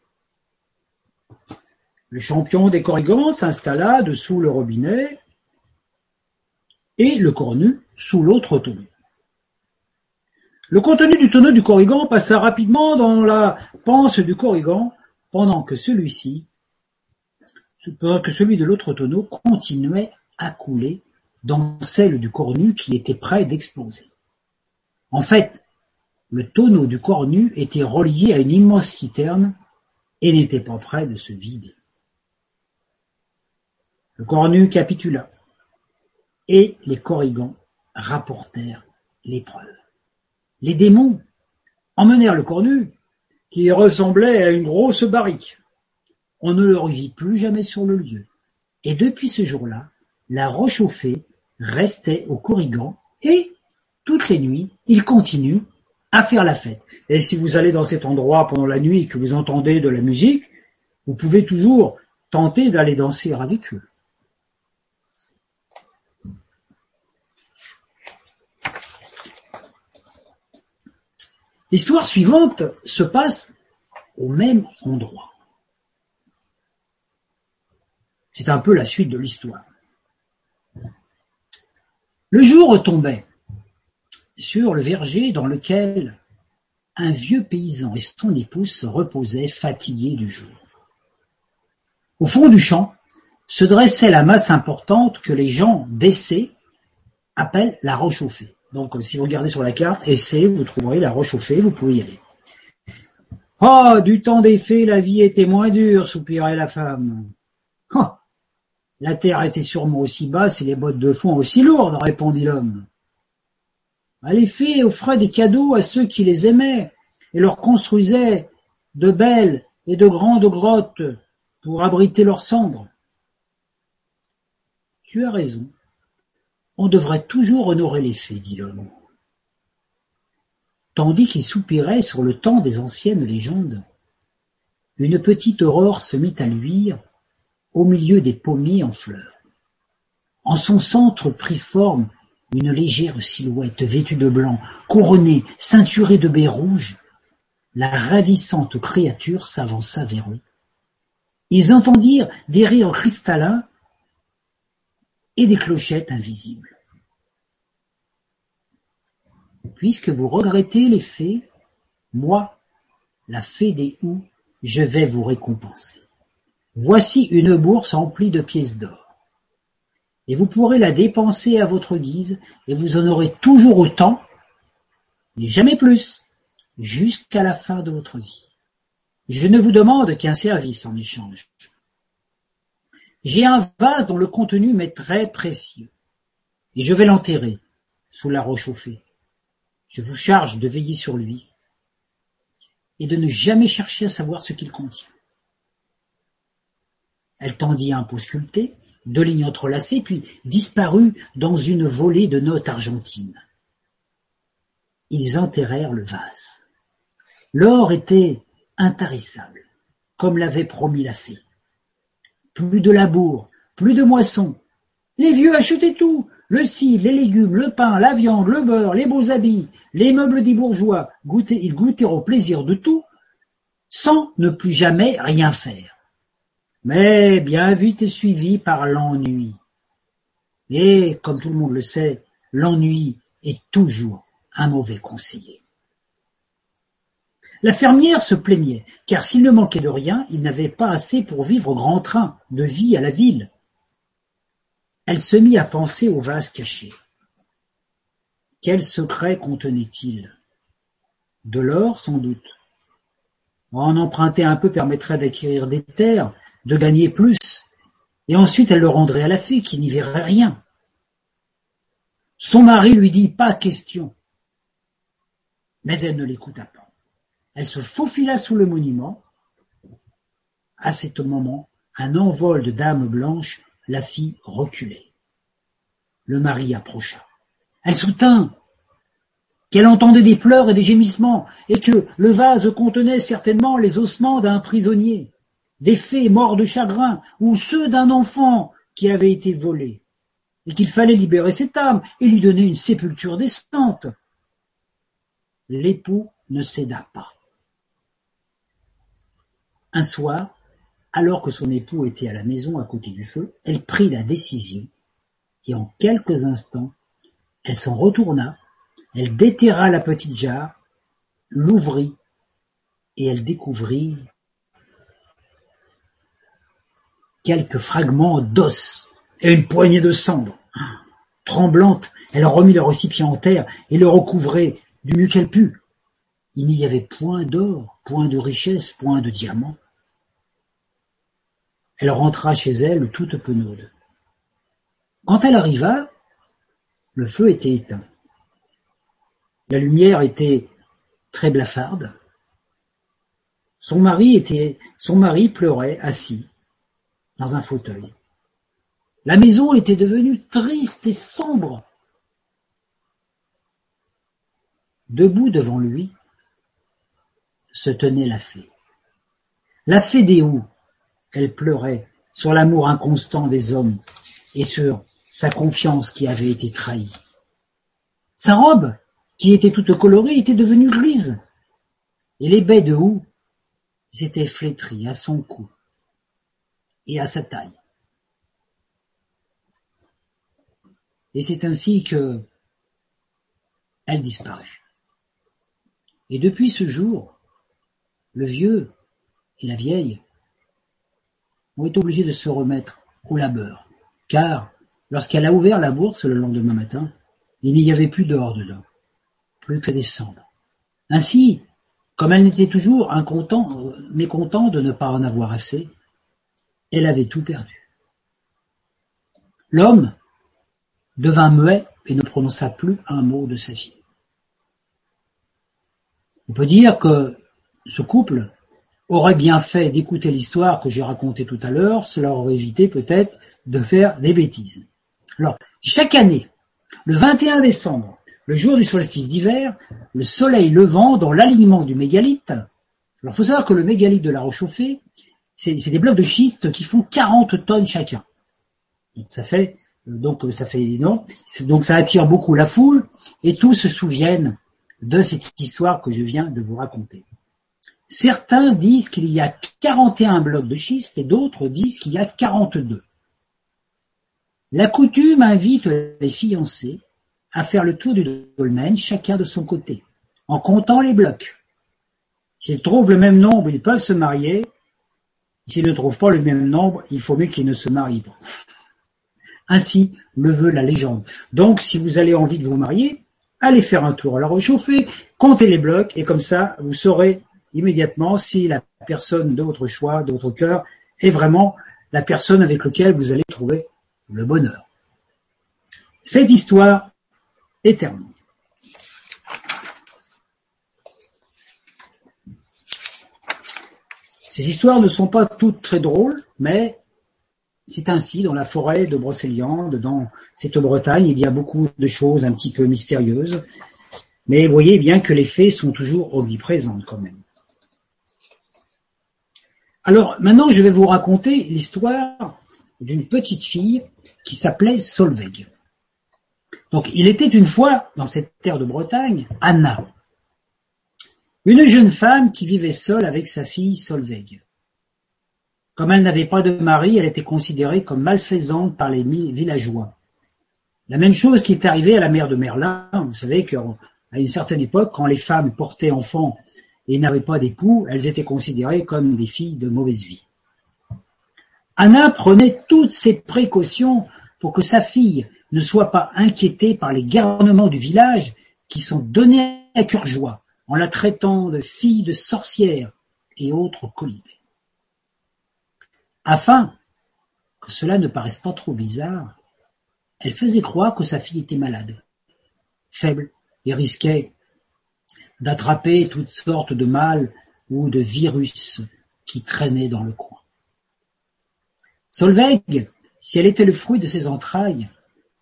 Le champion des corrigans s'installa dessous le robinet et le cornu sous l'autre tonneau. Le contenu du tonneau du corrigan passa rapidement dans la panse du corrigan pendant que celui-ci, pendant que celui de l'autre tonneau continuait à couler dans celle du cornu qui était près d'exploser. En fait, le tonneau du cornu était relié à une immense citerne et n'était pas près de se vider. Le cornu capitula et les corrigans rapportèrent l'épreuve. Les démons emmenèrent le cornu, qui ressemblait à une grosse barrique. On ne le revit plus jamais sur le lieu. Et depuis ce jour-là, la roche au fée restait au Corrigan et, toutes les nuits, il continue à faire la fête. Et si vous allez dans cet endroit pendant la nuit et que vous entendez de la musique, vous pouvez toujours tenter d'aller danser avec eux. L'histoire suivante se passe au même endroit. C'est un peu la suite de l'histoire. Le jour tombait sur le verger dans lequel un vieux paysan et son épouse se reposaient fatigués du jour. Au fond du champ se dressait la masse importante que les gens d'Essé appellent la au donc, si vous regardez sur la carte, essai, vous trouverez la roche au fée, vous pouvez y aller. Oh, du temps des fées, la vie était moins dure, soupirait la femme. Oh, la terre était sûrement aussi basse et les bottes de fond aussi lourdes, répondit l'homme. Ah, les fées offraient des cadeaux à ceux qui les aimaient et leur construisaient de belles et de grandes grottes pour abriter leurs cendres. Tu as raison, on devrait toujours honorer les faits, dit l'homme. Tandis qu'il soupirait sur le temps des anciennes légendes, une petite aurore se mit à luire au milieu des pommiers en fleurs. En son centre prit forme une légère silhouette vêtue de blanc, couronnée, ceinturée de baies rouges. La ravissante créature s'avança vers eux. Ils entendirent des rires cristallins et des clochettes invisibles. Puisque vous regrettez les fées, moi, la fée des Houes, je vais vous récompenser. Voici une bourse emplie de pièces d'or. Et vous pourrez la dépenser à votre guise, et vous en aurez toujours autant, mais jamais plus, jusqu'à la fin de votre vie. Je ne vous demande qu'un service en échange. J'ai un vase dont le contenu m'est très précieux, et je vais l'enterrer sous la roche. Je vous charge de veiller sur lui et de ne jamais chercher à savoir ce qu'il contient. Elle tendit un pot sculpté deux lignes entrelacées, puis disparut dans une volée de notes argentines. Ils enterrèrent le vase. L'or était intarissable, comme l'avait promis la fée. Plus de labour, plus de moisson. Les vieux achetaient tout, le cidre, les légumes, le pain, la viande, le beurre, les beaux habits, les meubles des bourgeois, ils goûtèrent au plaisir de tout, sans ne plus jamais rien faire. Mais bien vite suivi par l'ennui. Et, comme tout le monde le sait, l'ennui est toujours un mauvais conseiller. La fermière se plaignait, car s'il ne manquait de rien, il n'avait pas assez pour vivre grand train de vie à la ville. Elle se mit à penser au vase caché. Quel secret contenait-il? De l'or, sans doute. En emprunter un peu permettrait d'acquérir des terres, de gagner plus, et ensuite elle le rendrait à la fée qui n'y verrait rien. Son mari lui dit pas question. Mais elle ne l'écouta pas. Elle se faufila sous le monument. À ce moment, un envol de dames blanches la fit reculer. Le mari approcha. Elle soutint qu'elle entendait des pleurs et des gémissements, et que le vase contenait certainement les ossements d'un prisonnier, des fées morts de chagrin, ou ceux d'un enfant qui avait été volé, et qu'il fallait libérer cette âme et lui donner une sépulture décente. L'époux ne céda pas. Un soir, alors que son époux était à la maison à côté du feu, elle prit la décision, et en quelques instants, elle s'en retourna, elle déterra la petite jarre, l'ouvrit, et elle découvrit quelques fragments d'os et une poignée de cendres. Tremblante, elle remit le récipient en terre et le recouvrait du mieux qu'elle put. Il n'y avait point d'or, point de richesse, point de diamants. Elle rentra chez elle toute penaude. Quand elle arriva, le feu était éteint. La lumière était très blafarde. Son mari pleurait assis dans un fauteuil. La maison était devenue triste et sombre. Debout devant lui se tenait la fée. La fée des houes, elle pleurait sur l'amour inconstant des hommes et sur sa confiance qui avait été trahie. Sa robe, qui était toute colorée, était devenue grise, et les baies de houx s'étaient flétries à son cou et à sa taille. Et c'est ainsi que elle disparut. Et depuis ce jour, le vieux et la vieille ont été obligés de se remettre au labeur, car lorsqu'elle a ouvert la bourse le lendemain matin, il n'y avait plus d'or dedans, plus que des cendres. Ainsi, comme elle n'était toujours mécontente de ne pas en avoir assez, elle avait tout perdu. L'homme devint muet et ne prononça plus un mot de sa fille. On peut dire que ce couple aurait bien fait d'écouter l'histoire que j'ai racontée tout à l'heure, cela aurait évité peut-être de faire des bêtises. Alors, chaque année, le 21 décembre, le jour du solstice d'hiver, le soleil levant dans l'alignement du mégalithe, alors faut savoir que le mégalithe de la Rochauffée, c'est des blocs de schiste qui font 40 tonnes chacun. Donc ça fait donc ça fait. Donc ça attire beaucoup la foule et tous se souviennent de cette histoire que je viens de vous raconter. Certains disent qu'il y a 41 blocs de schiste et d'autres disent qu'il y a 42. La coutume invite les fiancés à faire le tour du dolmen, chacun de son côté, en comptant les blocs. S'ils trouvent le même nombre, ils peuvent se marier. S'ils ne trouvent pas le même nombre, il faut mieux qu'ils ne se marient pas. (laughs) Ainsi le veut la légende. Donc, si vous avez envie de vous marier, allez faire un tour à la réchauffer, comptez les blocs, et comme ça, vous saurez immédiatement si la personne de votre choix, de votre cœur, est vraiment la personne avec laquelle vous allez trouver le bonheur. Cette histoire est terminée. Ces histoires ne sont pas toutes très drôles, mais C'est ainsi dans la forêt de Brocéliande, dans cette Bretagne, il y a beaucoup de choses un petit peu mystérieuses, mais voyez bien que les faits sont toujours omniprésents quand même. Alors maintenant, je vais vous raconter l'histoire d'une petite fille qui s'appelait Solveig. Donc, il était une fois, dans cette terre de Bretagne, Anna, une jeune femme qui vivait seule avec sa fille Solveig. Comme elle n'avait pas de mari, elle était considérée comme malfaisante par les villageois. La même chose qui est arrivée à la mère de Merlin. Vous savez qu'à une certaine époque, quand les femmes portaient enfants et n'avaient pas d'époux, elles étaient considérées comme des filles de mauvaise vie. Anna prenait toutes ses précautions pour que sa fille ne soit pas inquiétée par les garnements du village qui sont donnés à cœur joie en la traitant de fille de sorcière et autres colibés. Afin que cela ne paraisse pas trop bizarre, elle faisait croire que sa fille était malade, faible et risquait d'attraper toutes sortes de mal ou de virus qui traînaient dans le coin. Solveig, si elle était le fruit de ses entrailles,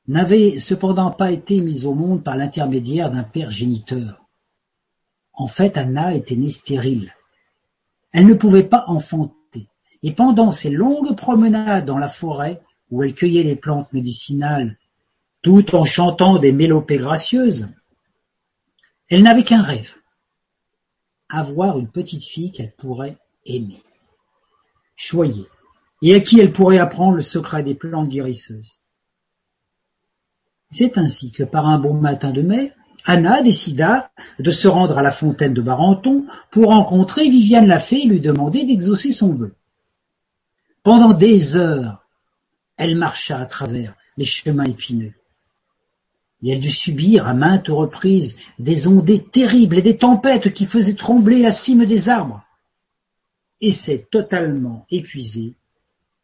n'avait cependant pas été mise au monde par l'intermédiaire d'un père géniteur. En fait, Anna était née stérile. Elle ne pouvait pas enfanter, et pendant ses longues promenades dans la forêt, où elle cueillait les plantes médicinales, tout en chantant des mélopées gracieuses, elle n'avait qu'un rêve, avoir une petite fille qu'elle pourrait aimer, choyer, et à qui elle pourrait apprendre le secret des plantes guérisseuses. C'est ainsi que par un bon matin de mai, Anna décida de se rendre à la fontaine de Barenton pour rencontrer Viviane la fée et lui demander d'exaucer son vœu. Pendant des heures, elle marcha à travers les chemins épineux et elle dut subir à maintes reprises des ondées terribles et des tempêtes qui faisaient trembler la cime des arbres. Et c'est totalement épuisée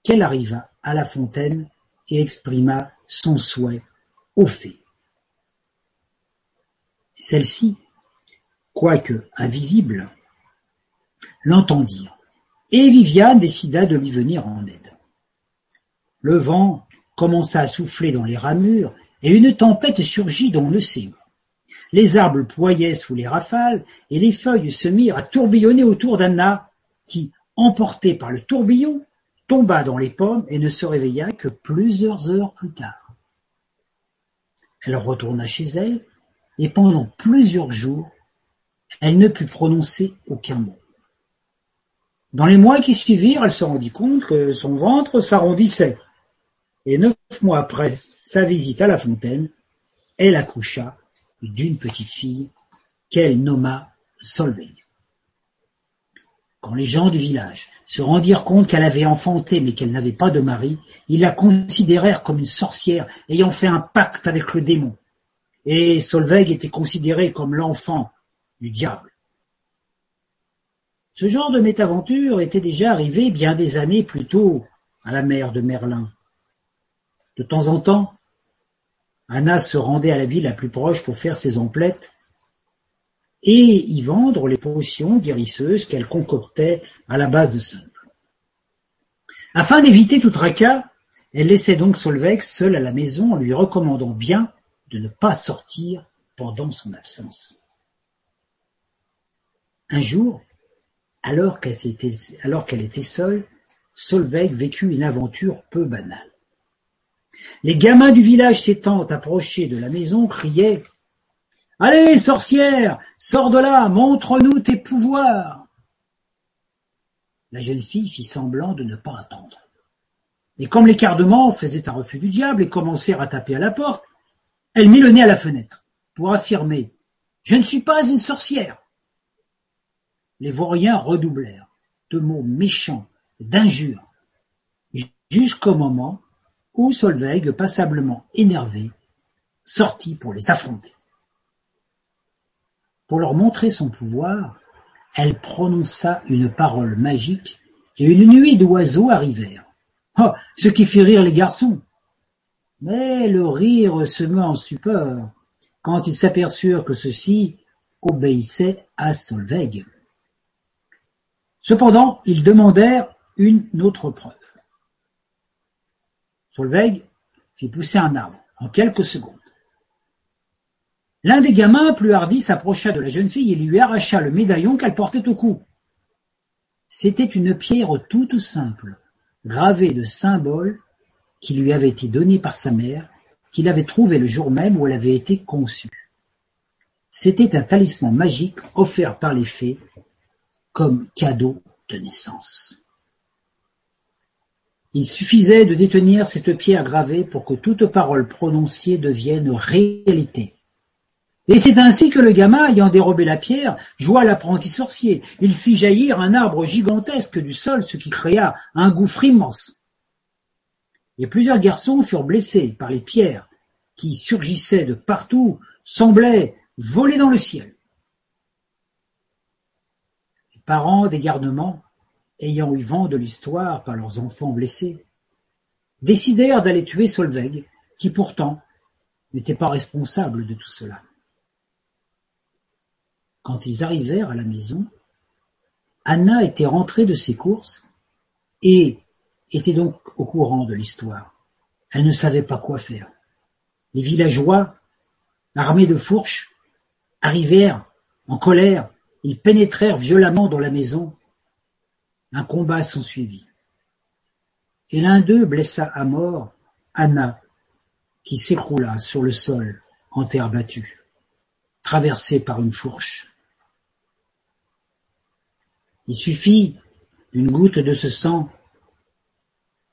qu'elle arriva à la fontaine et exprima son souhait aux fées. Celle-ci, quoique invisible, l'entendirent, et Viviane décida de lui venir en aide. Le vent commença à souffler dans les ramures et une tempête surgit sait où. Les arbres ployaient sous les rafales, et les feuilles se mirent à tourbillonner autour d'Anna, qui, emportée par le tourbillon, tomba dans les pommes et ne se réveilla que plusieurs heures plus tard. Elle retourna chez elle, et pendant plusieurs jours, elle ne put prononcer aucun mot. Dans les mois qui suivirent, elle se rendit compte que son ventre s'arrondissait, et neuf mois après sa visite à la fontaine, elle accoucha d'une petite fille qu'elle nomma Solveig. Quand les gens du village se rendirent compte qu'elle avait enfanté mais qu'elle n'avait pas de mari, ils la considérèrent comme une sorcière ayant fait un pacte avec le démon. Et Solveig était considérée comme l'enfant du diable. Ce genre de métaventure était déjà arrivé bien des années plus tôt à la mère de Merlin. De temps en temps, Anna se rendait à la ville la plus proche pour faire ses emplettes et y vendre les potions guérisseuses qu'elle concoctait à la base de simple. Afin d'éviter tout tracas, elle laissait donc Solveig seule à la maison en lui recommandant bien de ne pas sortir pendant son absence. Un jour, alors qu'elle était, était seule, Solveig vécut une aventure peu banale. Les gamins du village s'étant approchés de la maison criaient « Allez, sorcière, sors de là, montre-nous tes pouvoirs !» La jeune fille fit semblant de ne pas attendre. Et comme les cardements faisaient un refus du diable et commencèrent à taper à la porte, elle mit le nez à la fenêtre pour affirmer « Je ne suis pas une sorcière !» Les vauriens redoublèrent de mots méchants, d'injures, jusqu'au moment où Solveig, passablement énervée, sortit pour les affronter. Pour leur montrer son pouvoir, elle prononça une parole magique et une nuée d'oiseaux arrivèrent. Oh, ce qui fit rire les garçons. Mais le rire se met en stupeur quand ils s'aperçurent que ceux-ci obéissaient à Solveig. Cependant, ils demandèrent une autre preuve. Solveig fit pousser un arbre en quelques secondes. L'un des gamins, plus hardi, s'approcha de la jeune fille et lui arracha le médaillon qu'elle portait au cou. C'était une pierre toute simple, gravée de symboles qui lui avaient été donnés par sa mère, qu'il avait trouvé le jour même où elle avait été conçue. C'était un talisman magique offert par les fées comme cadeau de naissance. Il suffisait de détenir cette pierre gravée pour que toute parole prononcée devienne réalité. Et c'est ainsi que le gamin, ayant dérobé la pierre, joua l'apprenti sorcier. Il fit jaillir un arbre gigantesque du sol, ce qui créa un gouffre immense. Et plusieurs garçons furent blessés par les pierres qui surgissaient de partout, semblaient voler dans le ciel. Les parents des garnements, ayant eu vent de l'histoire par leurs enfants blessés, décidèrent d'aller tuer Solveig, qui pourtant n'était pas responsable de tout cela. Quand ils arrivèrent à la maison, Anna était rentrée de ses courses et était donc au courant de l'histoire. Elle ne savait pas quoi faire. Les villageois, armés de fourches, arrivèrent en colère. Ils pénétrèrent violemment dans la maison. Un combat s'ensuivit. Et l'un d'eux blessa à mort Anna, qui s'écroula sur le sol en terre battue, traversée par une fourche. Il suffit d'une goutte de ce sang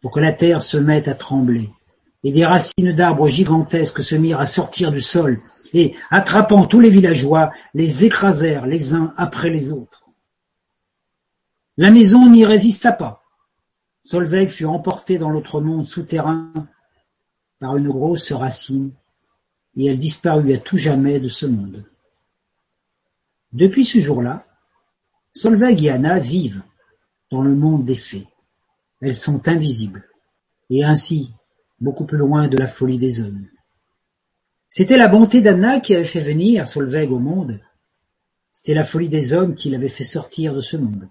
pour que la terre se mette à trembler, et des racines d'arbres gigantesques se mirent à sortir du sol, et, attrapant tous les villageois, les écrasèrent les uns après les autres. La maison n'y résista pas. Solveig fut emportée dans l'autre monde souterrain par une grosse racine, et elle disparut à tout jamais de ce monde. Depuis ce jour-là, Solveig et Anna vivent dans le monde des fées. Elles sont invisibles, et ainsi beaucoup plus loin de la folie des hommes. C'était la bonté d'Anna qui avait fait venir Solveig au monde. C'était la folie des hommes qui l'avait fait sortir de ce monde,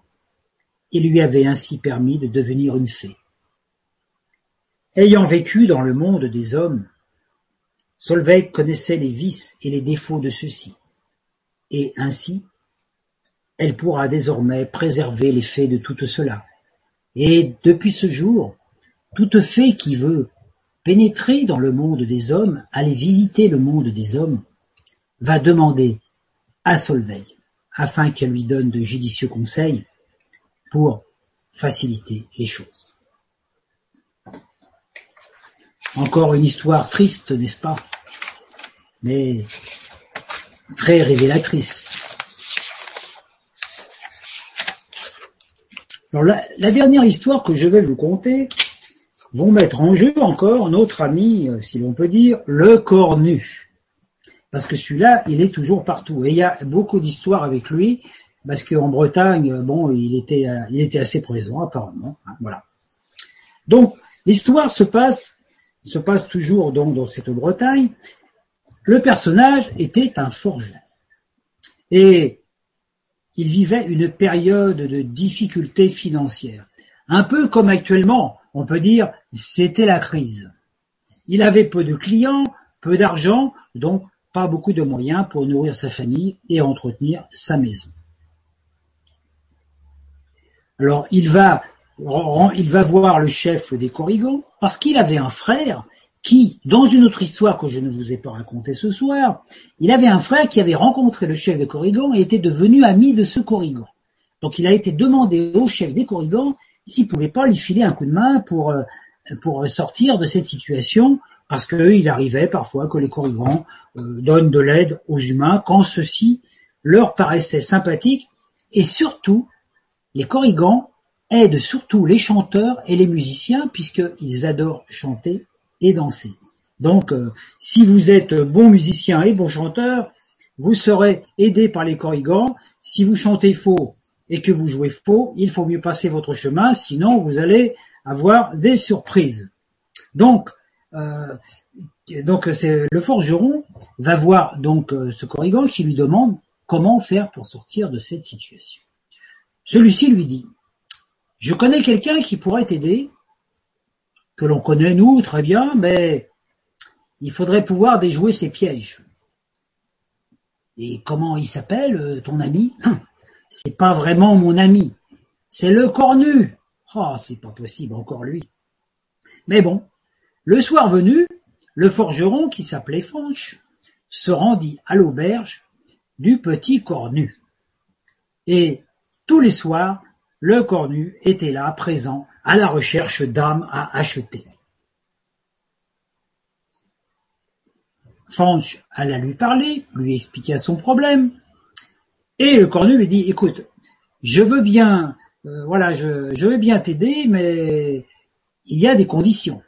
et lui avait ainsi permis de devenir une fée. Ayant vécu dans le monde des hommes, Solveig connaissait les vices et les défauts de ceux-ci, et ainsi elle pourra désormais préserver les faits de tout cela. Et depuis ce jour, toute fée qui veut pénétrer dans le monde des hommes, aller visiter le monde des hommes, va demander à Solveig, afin qu'elle lui donne de judicieux conseils pour faciliter les choses. Encore une histoire triste, n'est-ce pas? Mais très révélatrice. la, dernière histoire que je vais vous conter vont mettre en jeu encore notre ami, euh, si l'on peut dire, le cornu. Parce que celui-là, il est toujours partout. Et il y a beaucoup d'histoires avec lui, parce qu'en Bretagne, euh, bon, il était, euh, il était assez présent apparemment. Hein, voilà. Donc, l'histoire se passe, se passe toujours donc dans cette Bretagne. Le personnage était un forgeron. Et il vivait une période de difficultés financières. Un peu comme actuellement, on peut dire, c'était la crise. Il avait peu de clients, peu d'argent, donc pas beaucoup de moyens pour nourrir sa famille et entretenir sa maison. Alors il va, il va voir le chef des Corrigans parce qu'il avait un frère qui, dans une autre histoire que je ne vous ai pas racontée ce soir, il avait un frère qui avait rencontré le chef des Corrigans et était devenu ami de ce Corrigan. Donc il a été demandé au chef des Corrigans s'il pouvait pas lui filer un coup de main pour euh, pour sortir de cette situation, parce qu'il arrivait parfois que les Corrigans euh, donnent de l'aide aux humains quand ceci leur paraissait sympathique, et surtout les Corrigans aident surtout les chanteurs et les musiciens puisqu'ils adorent chanter et danser. Donc, euh, si vous êtes bon musicien et bon chanteur, vous serez aidé par les corrigans. Si vous chantez faux et que vous jouez faux, il faut mieux passer votre chemin, sinon vous allez avoir des surprises. Donc, euh, donc c'est le forgeron va voir donc euh, ce corrigan qui lui demande comment faire pour sortir de cette situation. Celui-ci lui dit :« Je connais quelqu'un qui pourrait t'aider que l'on connaît nous très bien, mais il faudrait pouvoir déjouer ses pièges. Et comment il s'appelle, euh, ton ami? C'est pas vraiment mon ami. C'est le cornu. Ah, oh, c'est pas possible, encore lui. Mais bon, le soir venu, le forgeron, qui s'appelait Fanch, se rendit à l'auberge du petit cornu. Et tous les soirs, le cornu était là, présent, à la recherche d'âmes à acheter. Fanch alla lui parler, lui expliqua son problème, et le cornu lui dit, écoute, je veux bien, euh, voilà, je, je veux bien t'aider, mais il y a des conditions.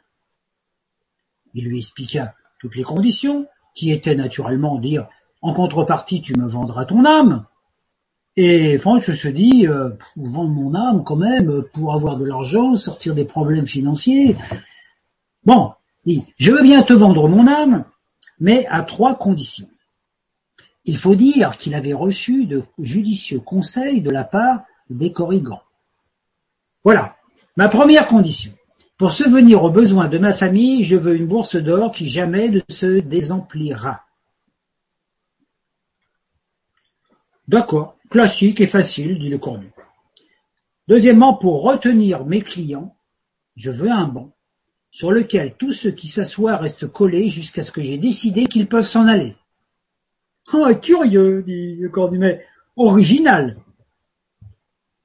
Il lui expliqua toutes les conditions, qui étaient naturellement dire, en contrepartie, tu me vendras ton âme. Et Fanch se dit, euh, vendre mon âme quand même pour avoir de l'argent, sortir des problèmes financiers. Bon, je veux bien te vendre mon âme, mais à trois conditions. Il faut dire qu'il avait reçu de judicieux conseils de la part des corrigans. Voilà, ma première condition. Pour subvenir aux besoins de ma famille, je veux une bourse d'or qui jamais ne se désemplira. D'accord, classique et facile, dit le cornu. Deuxièmement, pour retenir mes clients, je veux un banc sur lequel tous ceux qui s'assoient restent collés jusqu'à ce que j'ai décidé qu'ils peuvent s'en aller. Oh, curieux, dit le cornu, mais original.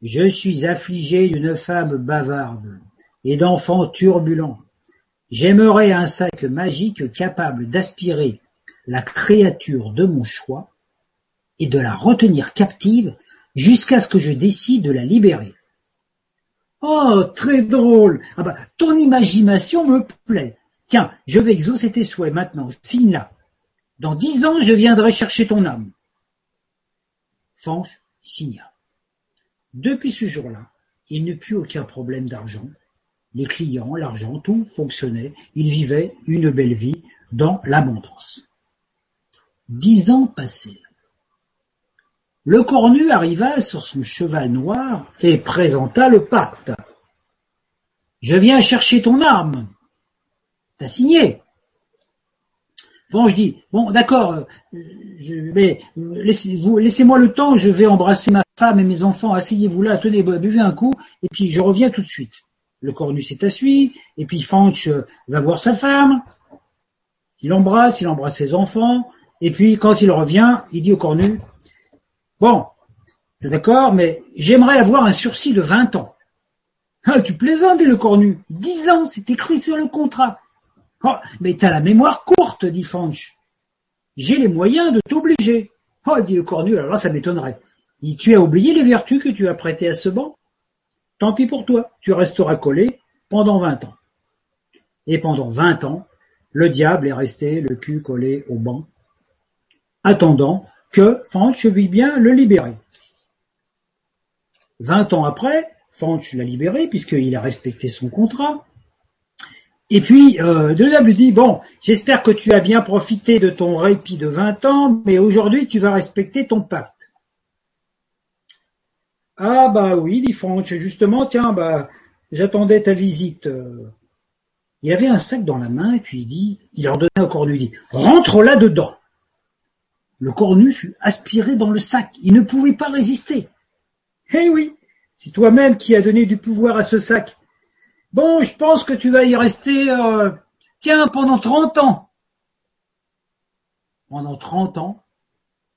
Je suis affligé d'une femme bavarde et d'enfants turbulents. J'aimerais un sac magique capable d'aspirer la créature de mon choix de la retenir captive jusqu'à ce que je décide de la libérer. Oh, très drôle. Ah bah, ton imagination me plaît. Tiens, je vais exaucer tes souhaits maintenant. Signe là. Dans dix ans, je viendrai chercher ton âme. Fanche signa. Depuis ce jour-là, il n'eut plus aucun problème d'argent. Les clients, l'argent, tout fonctionnait. Il vivait une belle vie dans l'abondance. Dix ans passés. Le cornu arriva sur son cheval noir et présenta le pacte. Je viens chercher ton arme. T'as signé. Bon, je dis, bon, d'accord, mais laissez-moi le temps, je vais embrasser ma femme et mes enfants, asseyez-vous là, tenez, buvez un coup, et puis je reviens tout de suite. Le cornu s'est assuyé, et puis Fanch va voir sa femme, il embrasse, il embrasse ses enfants, et puis quand il revient, il dit au cornu, Bon, c'est d'accord, mais j'aimerais avoir un sursis de vingt ans. Ah, tu plaisantes, dit le cornu. Dix ans, c'est écrit sur le contrat. Oh, mais t'as la mémoire courte, dit Fanch. J'ai les moyens de t'obliger. Oh, dit le cornu, alors là, ça m'étonnerait. Tu as oublié les vertus que tu as prêtées à ce banc? Tant pis pour toi, tu resteras collé pendant vingt ans. Et pendant vingt ans, le diable est resté le cul collé au banc, attendant que Fanch vit bien le libérer. Vingt ans après, Fanch l'a libéré puisqu'il a respecté son contrat. Et puis, euh, lui dit, bon, j'espère que tu as bien profité de ton répit de vingt ans, mais aujourd'hui tu vas respecter ton pacte. Ah bah oui, dit Fanch, justement, tiens, bah j'attendais ta visite. Il avait un sac dans la main et puis il dit, il ordonna au cornu, il dit, rentre là-dedans. Le cornu fut aspiré dans le sac. Il ne pouvait pas résister. Eh oui, c'est toi-même qui as donné du pouvoir à ce sac. Bon, je pense que tu vas y rester, euh, tiens, pendant trente ans. Pendant trente ans,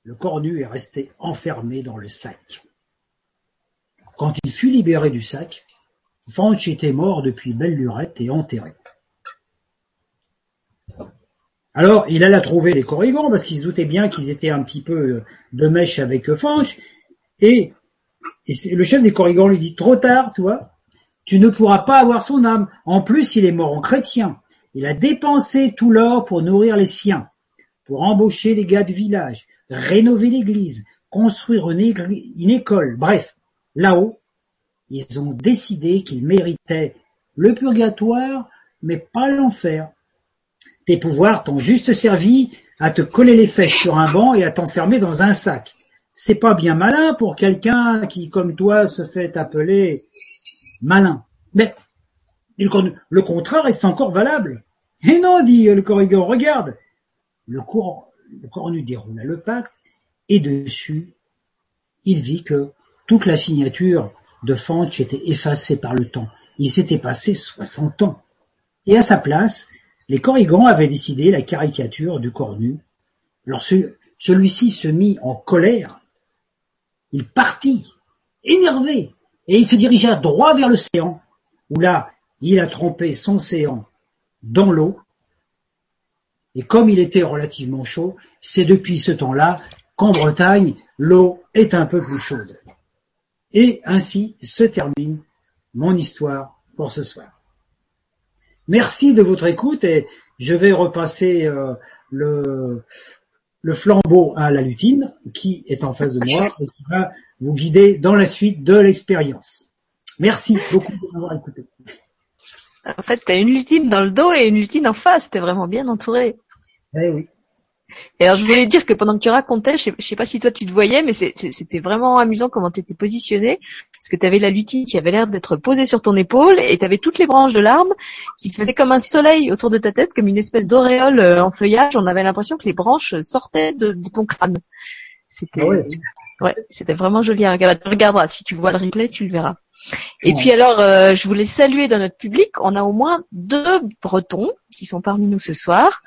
le cornu est resté enfermé dans le sac. Quand il fut libéré du sac, Fanch était mort depuis belle lurette et enterré. Alors, il alla trouver les Corrigans parce qu'il se doutait bien qu'ils étaient un petit peu euh, de mèche avec Fanch. Et, le chef des Corrigans lui dit, trop tard, toi, tu ne pourras pas avoir son âme. En plus, il est mort en chrétien. Il a dépensé tout l'or pour nourrir les siens, pour embaucher les gars du village, rénover l'église, construire une école. Bref, là-haut, ils ont décidé qu'il méritait le purgatoire, mais pas l'enfer. Tes pouvoirs t'ont juste servi à te coller les fesses sur un banc et à t'enfermer dans un sac. C'est pas bien malin pour quelqu'un qui, comme toi, se fait appeler malin. Mais le, contrat reste encore valable. Et non, dit le corrigan, regarde. Le cornu déroula le pacte et dessus, il vit que toute la signature de Fanch était effacée par le temps. Il s'était passé soixante ans. Et à sa place, les corrigans avaient décidé la caricature du cornu. Lorsque celui-ci se mit en colère, il partit, énervé, et il se dirigea droit vers l'océan, où là, il a trompé son séant dans l'eau, et comme il était relativement chaud, c'est depuis ce temps-là qu'en Bretagne, l'eau est un peu plus chaude. Et ainsi se termine mon histoire pour ce soir. Merci de votre écoute et je vais repasser euh, le, le flambeau à la lutine qui est en face de moi et qui va vous guider dans la suite de l'expérience. Merci beaucoup de m'avoir écouté. En fait, tu as une lutine dans le dos et une lutine en face. T'es vraiment bien entouré. Eh oui. Et alors je voulais dire que pendant que tu racontais, je sais, sais pas si toi tu te voyais, mais c'était vraiment amusant comment tu étais positionné, parce que tu avais la lutine qui avait l'air d'être posée sur ton épaule, et tu avais toutes les branches de l'arbre qui faisaient comme un soleil autour de ta tête, comme une espèce d'auréole euh, en feuillage. On avait l'impression que les branches sortaient de, ton crâne. C'était ah ouais, c'était vraiment joli à regarder. Tu regarderas, si tu vois le replay, tu le verras. Et puis alors, euh, je voulais saluer dans notre public, on a au moins deux Bretons qui sont parmi nous ce soir.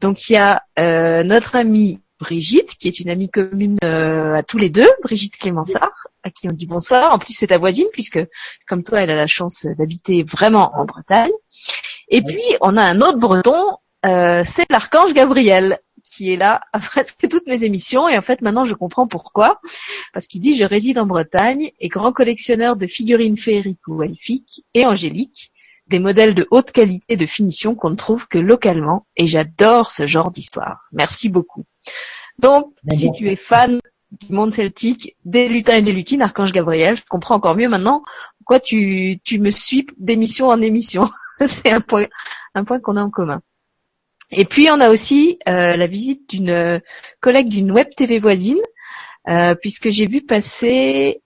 Donc il y a euh, notre amie Brigitte, qui est une amie commune euh, à tous les deux, Brigitte Clémensart, à qui on dit bonsoir. En plus, c'est ta voisine, puisque comme toi, elle a la chance d'habiter vraiment en Bretagne. Et puis, on a un autre breton, euh, c'est l'archange Gabriel, qui est là (laughs) à presque toutes mes émissions. Et en fait, maintenant, je comprends pourquoi. Parce qu'il dit, je réside en Bretagne et grand collectionneur de figurines féeriques ou elfiques et angéliques des modèles de haute qualité de finition qu'on ne trouve que localement et j'adore ce genre d'histoire. Merci beaucoup. Donc, si tu es fan du monde celtique, des lutins et des lutines, Archange Gabriel, je comprends encore mieux maintenant pourquoi tu, tu me suis d'émission en émission. (laughs) C'est un point, un point qu'on a en commun. Et puis on a aussi euh, la visite d'une collègue d'une web TV voisine, euh, puisque j'ai vu passer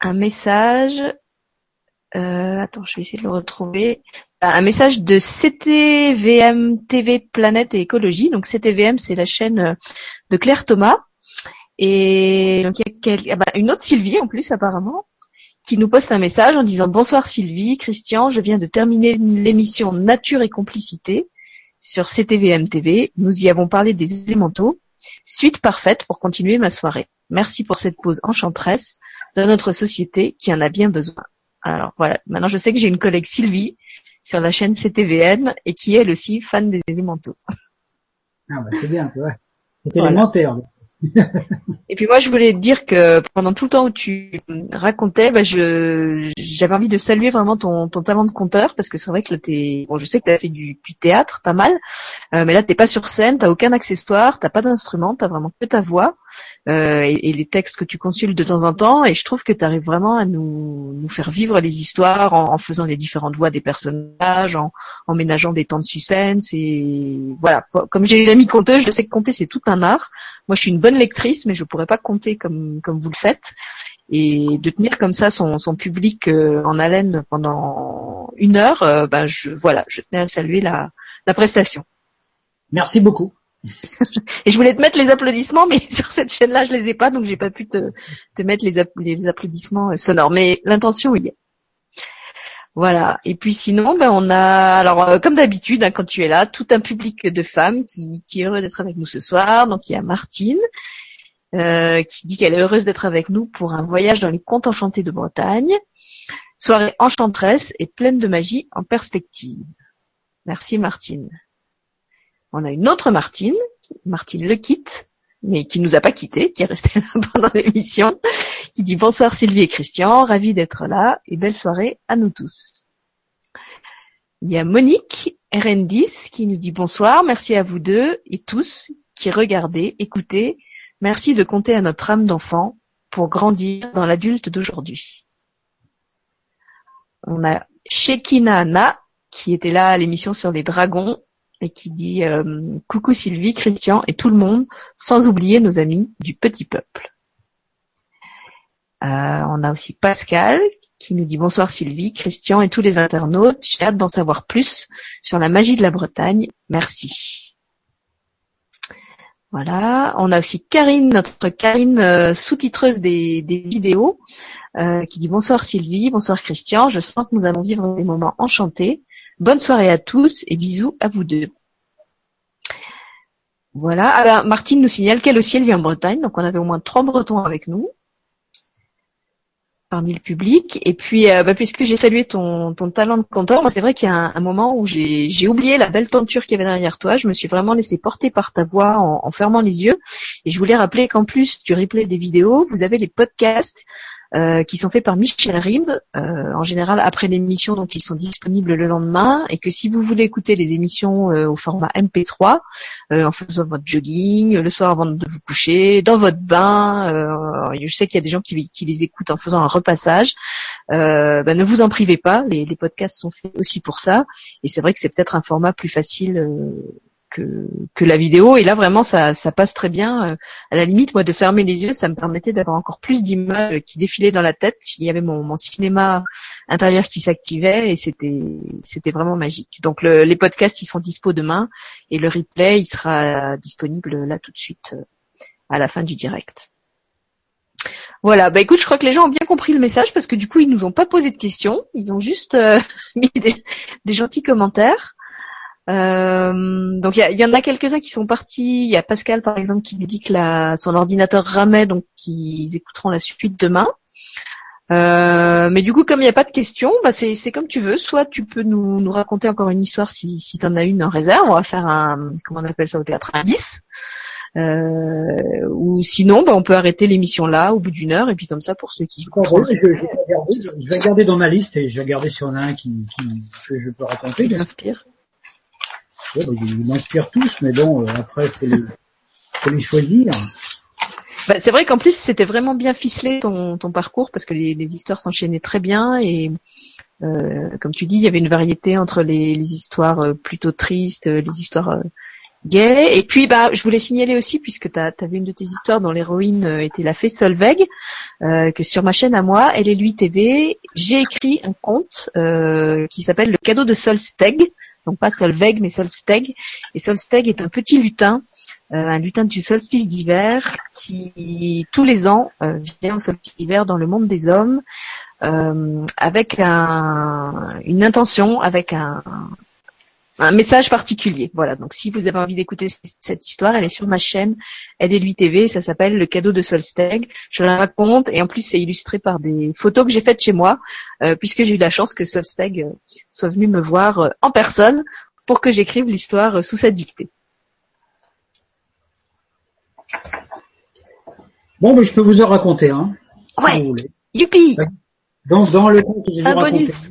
un message euh, attends, je vais essayer de le retrouver. Un message de CTVM TV Planète et Écologie. Donc CTVM, c'est la chaîne euh, de Claire Thomas. Et donc il y a ah bah, une autre Sylvie en plus apparemment qui nous poste un message en disant bonsoir Sylvie, Christian, je viens de terminer l'émission Nature et complicité sur CTVM TV. Nous y avons parlé des élémentaux. Suite parfaite pour continuer ma soirée. Merci pour cette pause enchanteresse de notre société qui en a bien besoin. Alors voilà, maintenant je sais que j'ai une collègue Sylvie sur la chaîne CTVM et qui est elle aussi fan des élémentaux. Ah bah c'est bien, tu vois. C'est élémentaire. Et puis moi, je voulais te dire que pendant tout le temps où tu racontais, bah, je j'avais envie de saluer vraiment ton, ton talent de conteur parce que c'est vrai que là t'es bon, je sais que tu as fait du, du, théâtre pas mal, euh, mais là t'es pas sur scène, t'as aucun accessoire, t'as pas d'instrument, t'as vraiment que ta voix euh, et, les textes que tu consultes de temps en temps. Et je trouve que tu arrives vraiment à nous, nous faire vivre les histoires en, en, faisant les différentes voix des personnages, en, en ménageant des temps de suspense et voilà. Comme j'ai une amie conteuse, je sais que compter c'est tout un art. Moi, je suis une bonne lectrice, mais je pourrais pas compter comme comme vous le faites. Et de tenir comme ça son, son public euh, en haleine pendant une heure, euh, ben je voilà, je tenais à saluer la, la prestation. Merci beaucoup. Et je voulais te mettre les applaudissements, mais (laughs) sur cette chaîne-là, je les ai pas, donc j'ai pas pu te, mettre les, applaudissements euh, sonores. Mais l'intention est. Voilà. Et puis sinon, ben on a, alors euh, comme d'habitude, hein, quand tu es là, tout un public de femmes qui, qui est heureux d'être avec nous ce soir. Donc il y a Martine euh, qui dit qu'elle est heureuse d'être avec nous pour un voyage dans les contes enchantés de Bretagne. Soirée enchanteresse et pleine de magie en perspective. Merci Martine. On a une autre Martine, Martine le quitte, mais qui nous a pas quitté, qui est restée (laughs) là pendant l'émission, qui dit bonsoir Sylvie et Christian, ravi d'être là et belle soirée à nous tous. Il y a Monique RN10 qui nous dit bonsoir, merci à vous deux et tous qui regardez, écoutez, merci de compter à notre âme d'enfant pour grandir dans l'adulte d'aujourd'hui. On a Shekina qui était là à l'émission sur les dragons et qui dit euh, coucou Sylvie, Christian et tout le monde, sans oublier nos amis du petit peuple. Euh, on a aussi Pascal qui nous dit bonsoir Sylvie, Christian et tous les internautes. J'ai hâte d'en savoir plus sur la magie de la Bretagne. Merci. Voilà. On a aussi Karine, notre Karine euh, sous-titreuse des, vidéos, euh, qui dit bonsoir Sylvie, bonsoir Christian. Je sens que nous allons vivre des moments enchantés. Bonne soirée à tous et bisous à vous deux. Voilà. Alors, Martine nous signale qu'elle aussi elle vit en Bretagne, donc on avait au moins trois Bretons avec nous parmi le public. Et puis, bah, puisque j'ai salué ton, ton talent de moi c'est vrai qu'il y a un, moment où j'ai oublié la belle tenture qu'il y avait derrière toi. Je me suis vraiment laissé porter par ta voix en, en fermant les yeux. Et je voulais rappeler qu'en plus du replay des vidéos, vous avez les podcasts euh, qui sont faits par Michel Rib, euh, en général après l'émission, donc ils sont disponibles le lendemain, et que si vous voulez écouter les émissions euh, au format MP3, en faisant votre jogging, le soir avant de vous coucher, dans votre bain, je sais qu'il y a des gens qui, les écoutent en faisant un repassage, ben, ne vous en privez pas, les, les, podcasts sont faits aussi pour ça, et c'est vrai que c'est peut-être un format plus facile que, la vidéo. Et là, vraiment, ça, passe très bien. Euh, à la limite, moi, de fermer les yeux, ça me permettait d'avoir encore plus d'images qui défilaient dans la tête. Il y avait mon, cinéma intérieur qui s'activait et c'était c'était vraiment magique. Donc les podcasts, ils sont dispo demain et le replay, il sera disponible là tout de suite euh, à la fin du direct. Voilà, bah écoute, je crois que les gens ont bien compris le message parce que du coup, ils nous ont pas posé de questions, ils ont juste euh, (laughs) mis des, gentils commentaires. Euh, donc il y, en a quelques-uns qui sont partis. Il y a Pascal par exemple qui nous dit que la, son ordinateur ramait, donc qu'ils écouteront la suite demain. Euh, mais du coup, comme il n'y a pas de questions, bah c'est comme tu veux. Soit tu peux nous, nous raconter encore une histoire si, si tu en as une en réserve. On va faire un, comment on appelle ça au théâtre, un bis. Euh, ou sinon, bah, on peut arrêter l'émission là au bout d'une heure et puis comme ça pour ceux qui. je, je, vais regarder dans ma liste et je vais regarder si on a un qui, qui que je peux raconter. Qui m'inspire. Bah, ils m'inspirent tous, mais bon, euh, après, faut choisir. Bah, c'est vrai qu'en plus c'était vraiment bien ficelé ton, parcours parce que les, histoires s'enchaînaient très bien et euh, comme tu dis il y avait une variété entre les, histoires euh, plutôt tristes, les histoires gays et puis bah je voulais signaler aussi puisque tu avais une de tes histoires dont l'héroïne était la fée Solveig que sur ma chaîne à moi elle est lui TV j'ai écrit un conte qui s'appelle le cadeau de Solsteg donc pas Solveig mais Solsteg. Et Solsteg est un petit lutin, euh, un lutin du solstice d'hiver qui tous les ans euh, vient au solstice d'hiver dans le monde des hommes euh, avec une intention, avec un, un message particulier. Voilà. Donc si vous avez envie d'écouter cette histoire, elle est sur ma chaîne Elle est lui TV. Ça s'appelle Le cadeau de Solsteg. Je la raconte et en plus c'est illustré par des photos que j'ai faites chez moi, euh, puisque j'ai eu la chance que Solsteg euh, soit venu me voir euh, en personne pour que j'écrive l'histoire sous sa dictée. Bon, mais je peux vous en raconter un. ouais. Youpi. Donc dans le conte je un bonus.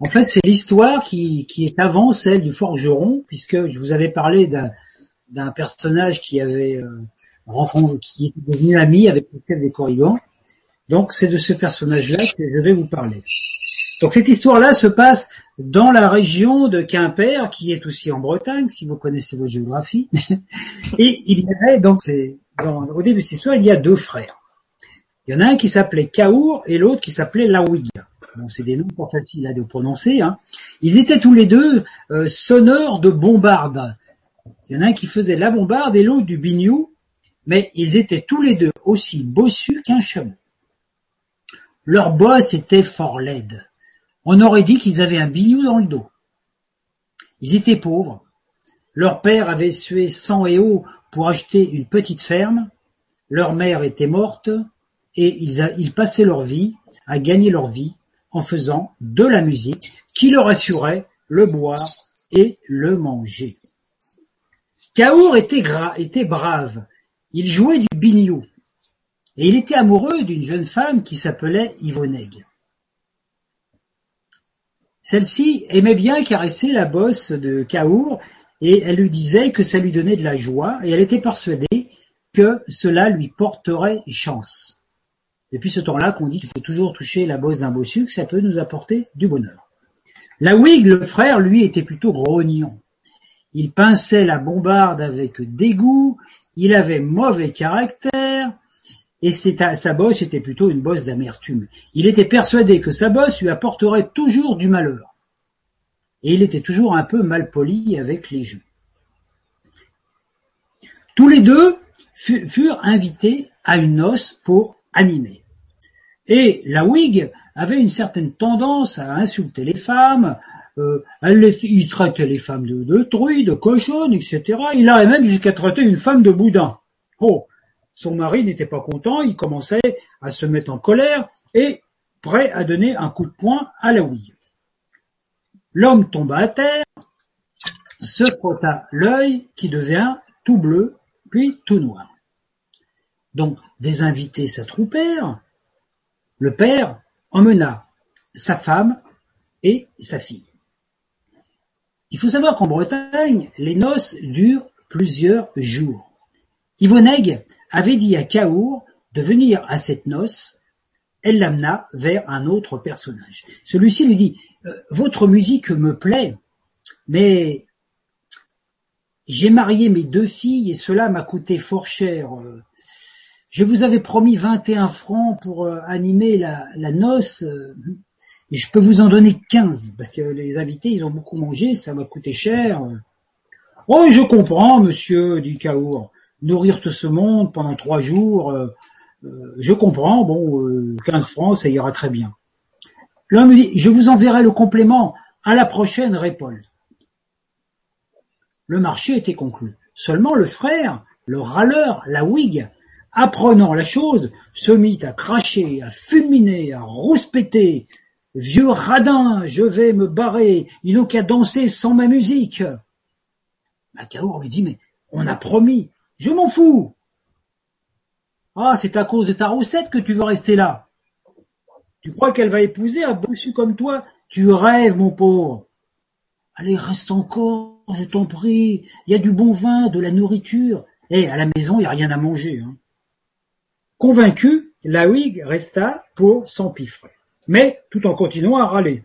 En fait, c'est l'histoire qui, est avant celle du forgeron, puisque je vous avais parlé d'un personnage qui avait euh, rencontré, qui était devenu ami avec le chef des Corrigans. Donc, c'est de ce personnage-là que je vais vous parler. Donc, cette histoire-là se passe dans la région de Quimper, qui est aussi en Bretagne, si vous connaissez votre géographie. (laughs) Et il y avait donc, au début de cette histoire, il y a deux frères. Il y en a un qui s'appelait Kaour et l'autre qui s'appelait Lawig. C'est des noms pas faciles à de prononcer. Hein. Ils étaient tous les deux euh, sonneurs de bombarde. Il y en a un qui faisait la bombarde et l'autre du biniou, mais ils étaient tous les deux aussi bossus qu'un chameau. Leur bosse était fort laide. On aurait dit qu'ils avaient un biniou dans le dos. Ils étaient pauvres. Leur père avait sué sang et eau pour acheter une petite ferme. Leur mère était morte et ils passaient leur vie à gagner leur vie en faisant de la musique qui leur assurait le boire et le manger. Kaour était, était brave, il jouait du biniou, et il était amoureux d'une jeune femme qui s'appelait Yvoneg. Celle-ci aimait bien caresser la bosse de Kaour et elle lui disait que ça lui donnait de la joie et elle était persuadée que cela lui porterait chance. Depuis ce temps-là qu'on dit qu'il faut toujours toucher la bosse d'un bossu, que ça peut nous apporter du bonheur. La Whig, le frère, lui, était plutôt grognon. Il pinçait la bombarde avec dégoût, il avait mauvais caractère, et sa bosse était plutôt une bosse d'amertume. Il était persuadé que sa bosse lui apporterait toujours du malheur. Et il était toujours un peu mal poli avec les gens. Tous les deux furent invités à une noce pour animer. Et la Whig avait une certaine tendance à insulter les femmes, euh, il traitait les femmes de, de truies, de cochonnes, etc. Il a même jusqu'à traiter une femme de boudin. Oh, son mari n'était pas content, il commençait à se mettre en colère et prêt à donner un coup de poing à la ouille. L'homme tomba à terre, se frotta l'œil qui devient tout bleu, puis tout noir. Donc des invités s'attroupèrent, le père emmena sa femme et sa fille. Il faut savoir qu'en Bretagne, les noces durent plusieurs jours. Yvonnegue avait dit à Caour de venir à cette noce, elle l'amena vers un autre personnage. Celui-ci lui dit euh, Votre musique me plaît, mais j'ai marié mes deux filles et cela m'a coûté fort cher. Je vous avais promis 21 francs pour euh, animer la, noce. Euh, et je peux vous en donner 15, parce que les invités, ils ont beaucoup mangé, ça m'a coûté cher. Oh, je comprends, monsieur, dit Caour. Nourrir tout ce monde pendant trois jours, euh, je comprends, bon, 15 euh, francs, ça ira très bien. L'homme me dit, je vous enverrai le complément à la prochaine répolte. Le marché était conclu. Seulement le frère, le râleur, la Whig, apprenant la chose, se mit à cracher, à fulminer, à rouspéter, Vieux radin, je vais me barrer, ils n'ont qu'à danser sans ma musique. Macaour lui dit, mais on a promis, je m'en fous. Ah, c'est à cause de ta roussette que tu veux rester là. Tu crois qu'elle va épouser un bossu comme toi? Tu rêves, mon pauvre. Allez, reste encore, je t'en prie. Il y a du bon vin, de la nourriture. Eh, à la maison, il n'y a rien à manger. Hein. Convaincu, la Whig resta pour s'empiffrer mais tout en continuant à râler.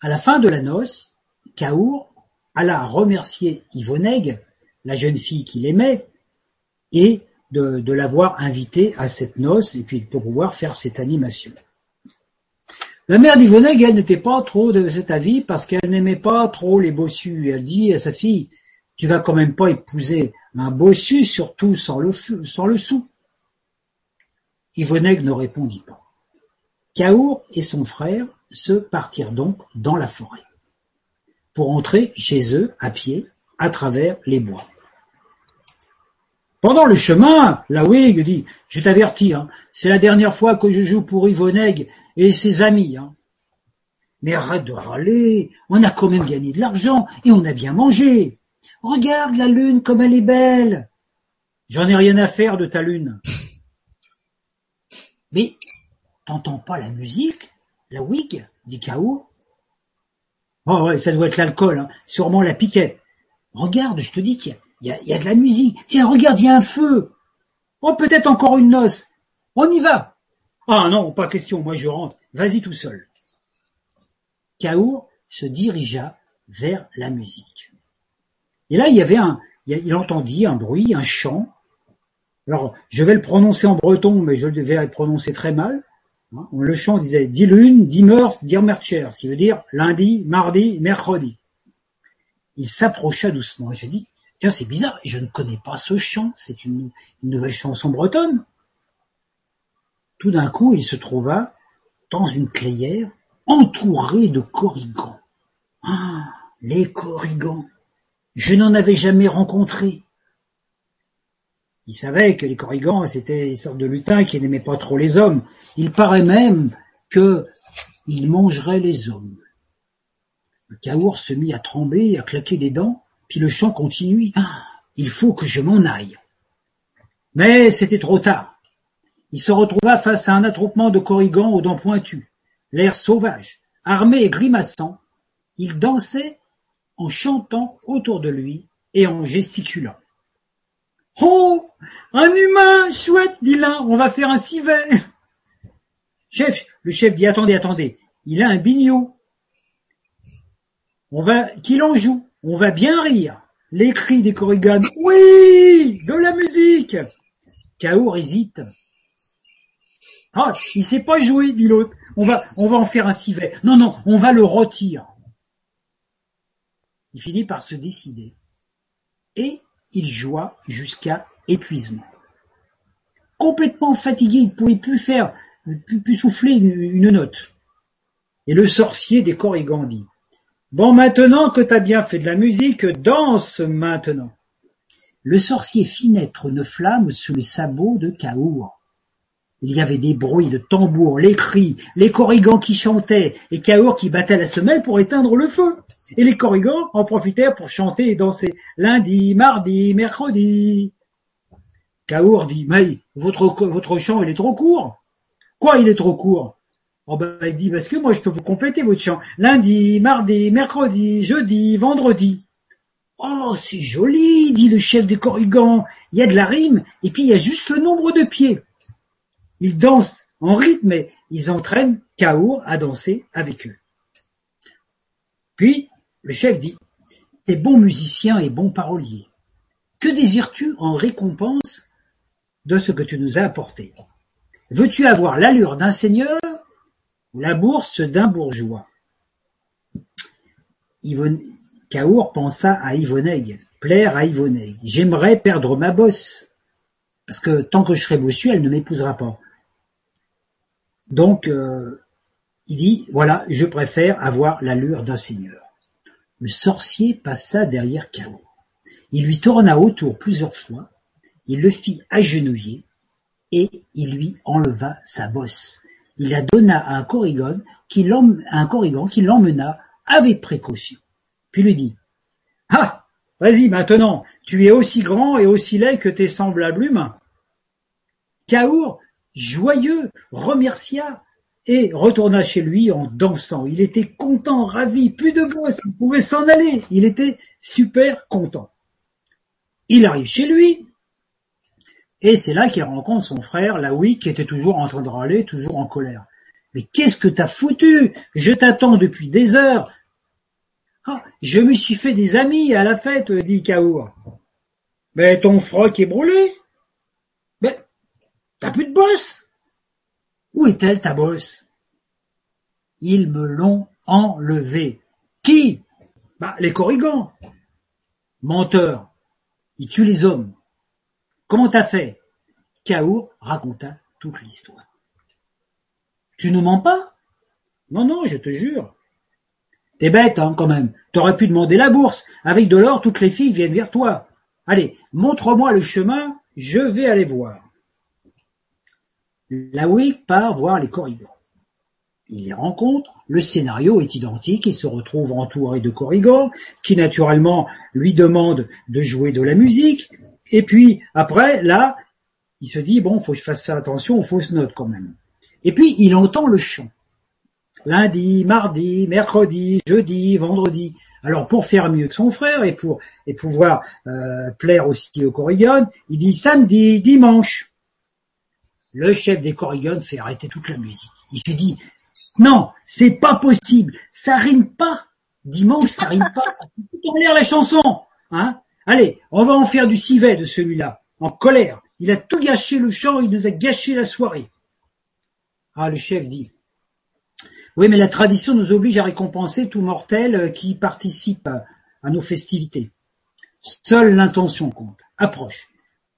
À la fin de la noce, Caour alla remercier Yvonnegue, la jeune fille qu'il aimait, et de, l'avoir invitée à cette noce, et puis pour pouvoir faire cette animation. La mère d'Yvonnegue, elle n'était pas trop de cet avis parce qu'elle n'aimait pas trop les bossus. Elle dit à sa fille, tu vas quand même pas épouser un bossu, surtout sans le, sou. Yvonnegue ne répondit pas. Caour et son frère se partirent donc dans la forêt, pour entrer chez eux à pied à travers les bois. Pendant le chemin, la dit Je t'avertis, hein, c'est la dernière fois que je joue pour Yvonnegue et ses amis. Hein. Mais arrête de râler, on a quand même gagné de l'argent et on a bien mangé. Regarde la lune comme elle est belle. J'en ai rien à faire de ta lune. Mais T'entends pas la musique La wig dit K.O. Oh ouais, ça doit être l'alcool, hein. sûrement la piquette. Regarde, je te dis qu'il y, y, a de la musique. Tiens, regarde, il y a un feu. Oh, peut-être encore une noce. On y va. Ah non, pas question, moi je rentre. Vas-y tout seul. Kaour se dirigea vers la musique. Et là, il y avait un, il entendit un bruit, un chant. Alors, je vais le prononcer en breton, mais je devais le prononcer très mal. Hein, le chant disait dit lune, dit mœurs, dit mercher, ce qui veut dire lundi, mardi, mercredi. Il s'approcha doucement. J'ai dit, tiens, c'est bizarre, je ne connais pas ce chant, c'est une, nouvelle chanson bretonne. Tout d'un coup, il se trouva dans une clairière entourée de corrigans. Ah, les corrigans. Je n'en avais jamais rencontré. Il savait que les corrigans, c'était des sortes de lutins qui n'aimaient pas trop les hommes. Il paraît même qu'ils mangeraient les hommes. Le caour se mit à trembler, à claquer des dents, puis le chant continue. Ah, il faut que je m'en aille. Mais c'était trop tard. Il se retrouva face à un attroupement de corrigans aux dents pointues, l'air sauvage, armé et grimaçant. Il dansait en chantant autour de lui et en gesticulant. Oh Un humain Chouette dit l'un, on va faire un civet Chef, le chef dit attendez, attendez, il a un bignot. On va qu'il en joue, on va bien rire. Les cris des corriganes, oui De la musique Kaour hésite. Ah, il sait pas jouer, dit l'autre. On va, on va en faire un civet. Non, non, on va le rôtir. Il finit par se décider. Et il joua jusqu'à épuisement. Complètement fatigué, il ne pouvait plus faire, plus, souffler une, note. Et le sorcier des Corrigans dit, Bon, maintenant que t'as bien fait de la musique, danse maintenant. Le sorcier fit naître une flamme sous les sabots de Kaour. Il y avait des bruits de tambours, les cris, les corrigans qui chantaient, et Kaour qui battait la semelle pour éteindre le feu. Et les corrigans en profitèrent pour chanter et danser lundi, mardi, mercredi. Kaour dit, mais votre, votre chant, il est trop court. Quoi, il est trop court? Oh ben, il dit, parce que moi, je peux vous compléter votre chant. Lundi, mardi, mercredi, jeudi, vendredi. Oh, c'est joli, dit le chef des corrigans. Il y a de la rime, et puis il y a juste le nombre de pieds. Ils dansent en rythme et ils entraînent Kaour à danser avec eux. Puis, le chef dit, T'es bon musicien et bon parolier. Que désires-tu en récompense de ce que tu nous as apporté? Veux-tu avoir l'allure d'un seigneur ou la bourse d'un bourgeois? Kaour pensa à Yvonneille, plaire à Yvonneille. J'aimerais perdre ma bosse, parce que tant que je serai bossu, elle ne m'épousera pas. Donc, euh, il dit, voilà, je préfère avoir l'allure d'un seigneur. Le sorcier passa derrière Kaour. Il lui tourna autour plusieurs fois, il le fit agenouiller, et il lui enleva sa bosse. Il la donna à un corrigan qui l'emmena avec précaution puis lui dit Ah Vas-y maintenant, tu es aussi grand et aussi laid que tes semblables humains. Kaour, joyeux, remercia et retourna chez lui en dansant. Il était content, ravi, plus de boss, il pouvait s'en aller. Il était super content. Il arrive chez lui, et c'est là qu'il rencontre son frère, Laoui, qui était toujours en train de râler, toujours en colère. Mais qu'est-ce que t'as foutu? Je t'attends depuis des heures. Ah, je me suis fait des amis à la fête, dit Kaour. Mais ton froc est brûlé. Mais t'as plus de bosse. Où est-elle ta bosse? Ils me l'ont enlevé. Qui? Bah les corrigans. Menteur. Ils tuent les hommes. Comment t'as fait? Kaour raconta toute l'histoire. Tu ne mens pas? Non, non, je te jure. T'es bête, hein, quand même. T'aurais pu demander la bourse. Avec de l'or, toutes les filles viennent vers toi. Allez, montre-moi le chemin, je vais aller voir. La part voir les corrigans. Il les rencontre, le scénario est identique, il se retrouve entouré de corrigans, qui naturellement lui demandent de jouer de la musique, et puis après, là, il se dit, bon, faut que je fasse attention aux fausses notes quand même. Et puis, il entend le chant lundi, mardi, mercredi, jeudi, vendredi. Alors pour faire mieux que son frère et pour et pouvoir euh, plaire aussi aux Corrigan, il dit samedi, dimanche. Le chef des Corrigan fait arrêter toute la musique. Il se dit non, c'est pas possible, ça rime pas. Dimanche, ça rime pas, ça fait tout en la chanson. Hein Allez, on va en faire du civet de celui-là, en colère. Il a tout gâché le chant, il nous a gâché la soirée. Ah, le chef dit, oui, mais la tradition nous oblige à récompenser tout mortel euh, qui participe à, nos festivités. Seule l'intention compte. Approche.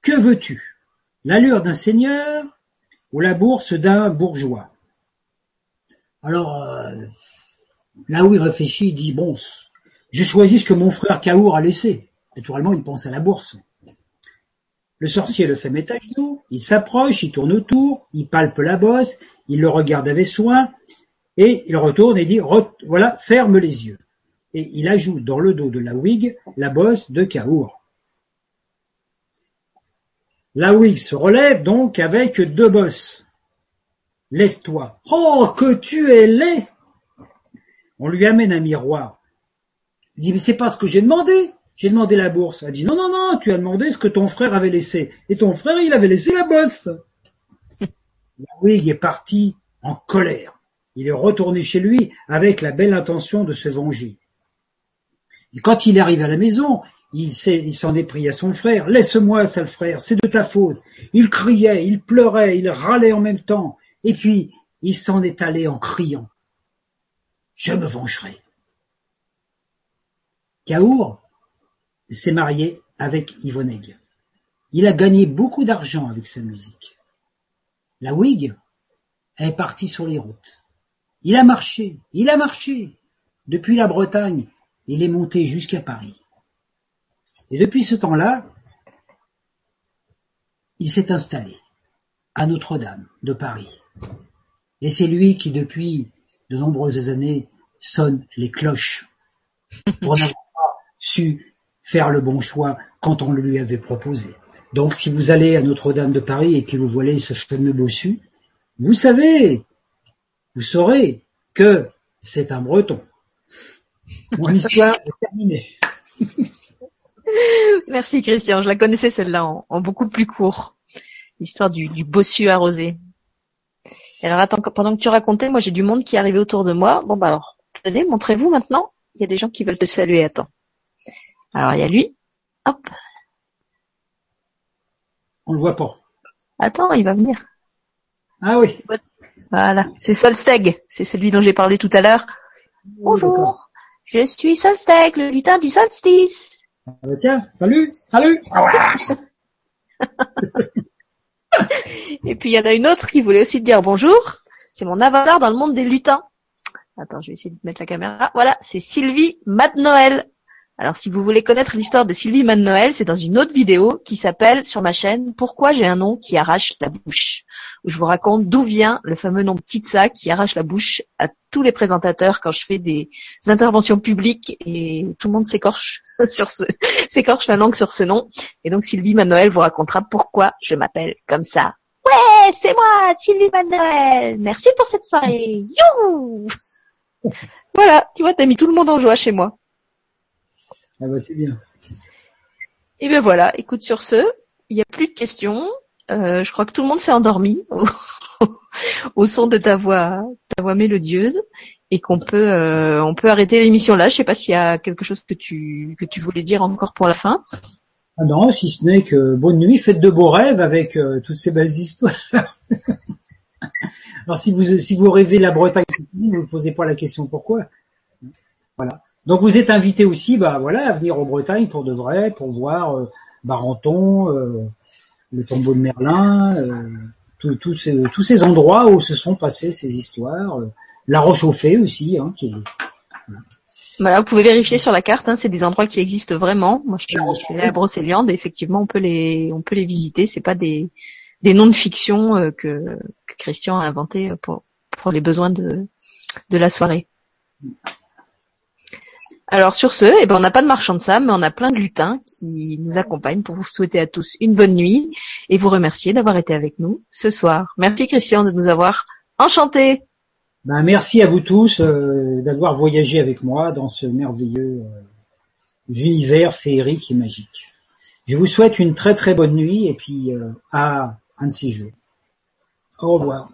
Que veux-tu? L'allure d'un seigneur ou la bourse d'un bourgeois Alors, euh, là où il réfléchit, il dit, bon, je choisis ce que mon frère Kaour a laissé. Naturellement, il pense à la bourse. Le sorcier le fait mettre à genoux, il s'approche, il tourne autour, il palpe la bosse, il le regarde avec soin, et il retourne et dit, voilà, ferme les yeux. Et il ajoute dans le dos de la wig la bosse de Kaour. La se relève donc avec deux bosses. Lève-toi. Oh, que tu es laid! On lui amène un miroir. Il dit, mais c'est pas ce que j'ai demandé. J'ai demandé la bourse. Elle dit, non, non, non, tu as demandé ce que ton frère avait laissé. Et ton frère, il avait laissé la bosse. (laughs) La est partie en colère. Il est retourné chez lui avec la belle intention de se venger. Et quand il arrive à la maison, il s'en est pris à son frère. Laisse-moi, sale frère, c'est de ta faute. Il criait, il pleurait, il râlait en même temps. Et puis, il s'en est allé en criant. Je me vengerai. Caour s'est marié avec Yvonne Il a gagné beaucoup d'argent avec sa musique. La Whig est partie sur les routes. Il a marché, il a marché. Depuis la Bretagne, il est monté jusqu'à Paris. Et depuis ce temps-là, il s'est installé à Notre-Dame de Paris. Et c'est lui qui, depuis de nombreuses années, sonne les cloches pour n'avoir (laughs) pas su faire le bon choix quand on le lui avait proposé. Donc, si vous allez à Notre-Dame de Paris et que vous voyez ce fameux bossu, vous savez, vous saurez que c'est un breton. Mon histoire est terminée. (laughs) (laughs) Merci Christian, je la connaissais celle-là en, beaucoup plus court. L'histoire du, bossu arrosé. alors attends, pendant que tu racontais, moi j'ai du monde qui est arrivé autour de moi. Bon bah alors, tenez, montrez-vous maintenant. Il y a des gens qui veulent te saluer, attends. Alors il y a lui. Hop. On le voit pas. Attends, il va venir. Ah oui. Voilà, c'est Solsteg, c'est celui dont j'ai parlé tout à l'heure. Bonjour, je suis Solsteg, le lutin du solstice. Ah bah tiens, salut, salut. (laughs) Et puis il y en a une autre qui voulait aussi dire bonjour. C'est mon avatar dans le monde des lutins. Attends, je vais essayer de mettre la caméra. Voilà, c'est Sylvie Mad Noël. Alors si vous voulez connaître l'histoire de Sylvie Man Noël, c'est dans une autre vidéo qui s'appelle sur ma chaîne Pourquoi j'ai un nom qui arrache la bouche? où je vous raconte d'où vient le fameux nom Ptitsa qui arrache la bouche à tous les présentateurs quand je fais des interventions publiques et tout le monde s'écorche (laughs) sur ce s'écorche la langue sur ce nom. Et donc Sylvie Man Noël vous racontera pourquoi je m'appelle comme ça. Ouais, c'est moi, Sylvie Man Noël. Merci pour cette soirée. You (laughs) voilà, tu vois, t'as mis tout le monde en joie chez moi. Ah bah c'est bien. Et ben voilà, écoute sur ce, il n'y a plus de questions. Euh, je crois que tout le monde s'est endormi (laughs) au, son de ta voix, ta voix mélodieuse, et qu'on peut, euh, on peut arrêter l'émission là. Je sais pas s'il y a quelque chose que tu que tu voulais dire encore pour la fin. Ah non, si ce n'est que bonne nuit, faites de beaux rêves avec euh, toutes ces belles histoires. (laughs) Alors si vous si vous rêvez la Bretagne, vous ne vous posez pas la question pourquoi. Voilà. Donc vous êtes invité aussi, bah voilà, à venir en Bretagne pour de vrai, pour voir euh, Barenton, euh, le tombeau de Merlin, euh, tous ces, tous ces endroits où se sont passées ces histoires. Euh, la Roche au Fée aussi, hein, qui est, voilà. vous pouvez vérifier sur la carte, hein, c'est des endroits qui existent vraiment. Moi, je suis, allée à Brocéliande et effectivement, on peut les, on peut les visiter. C'est pas des, des noms de fiction euh, que, que Christian a inventé pour, pour les besoins de, de la soirée. Alors sur ce, eh ben, on n'a pas de marchand de sable, mais on a plein de lutins qui nous accompagnent pour vous souhaiter à tous une bonne nuit et vous remercier d'avoir été avec nous ce soir. Merci Christian de nous avoir enchantés. Ben, merci à vous tous euh, d'avoir voyagé avec moi dans ce merveilleux euh, univers féerique et magique. Je vous souhaite une très très bonne nuit et puis euh, à un de ces jours. Au revoir.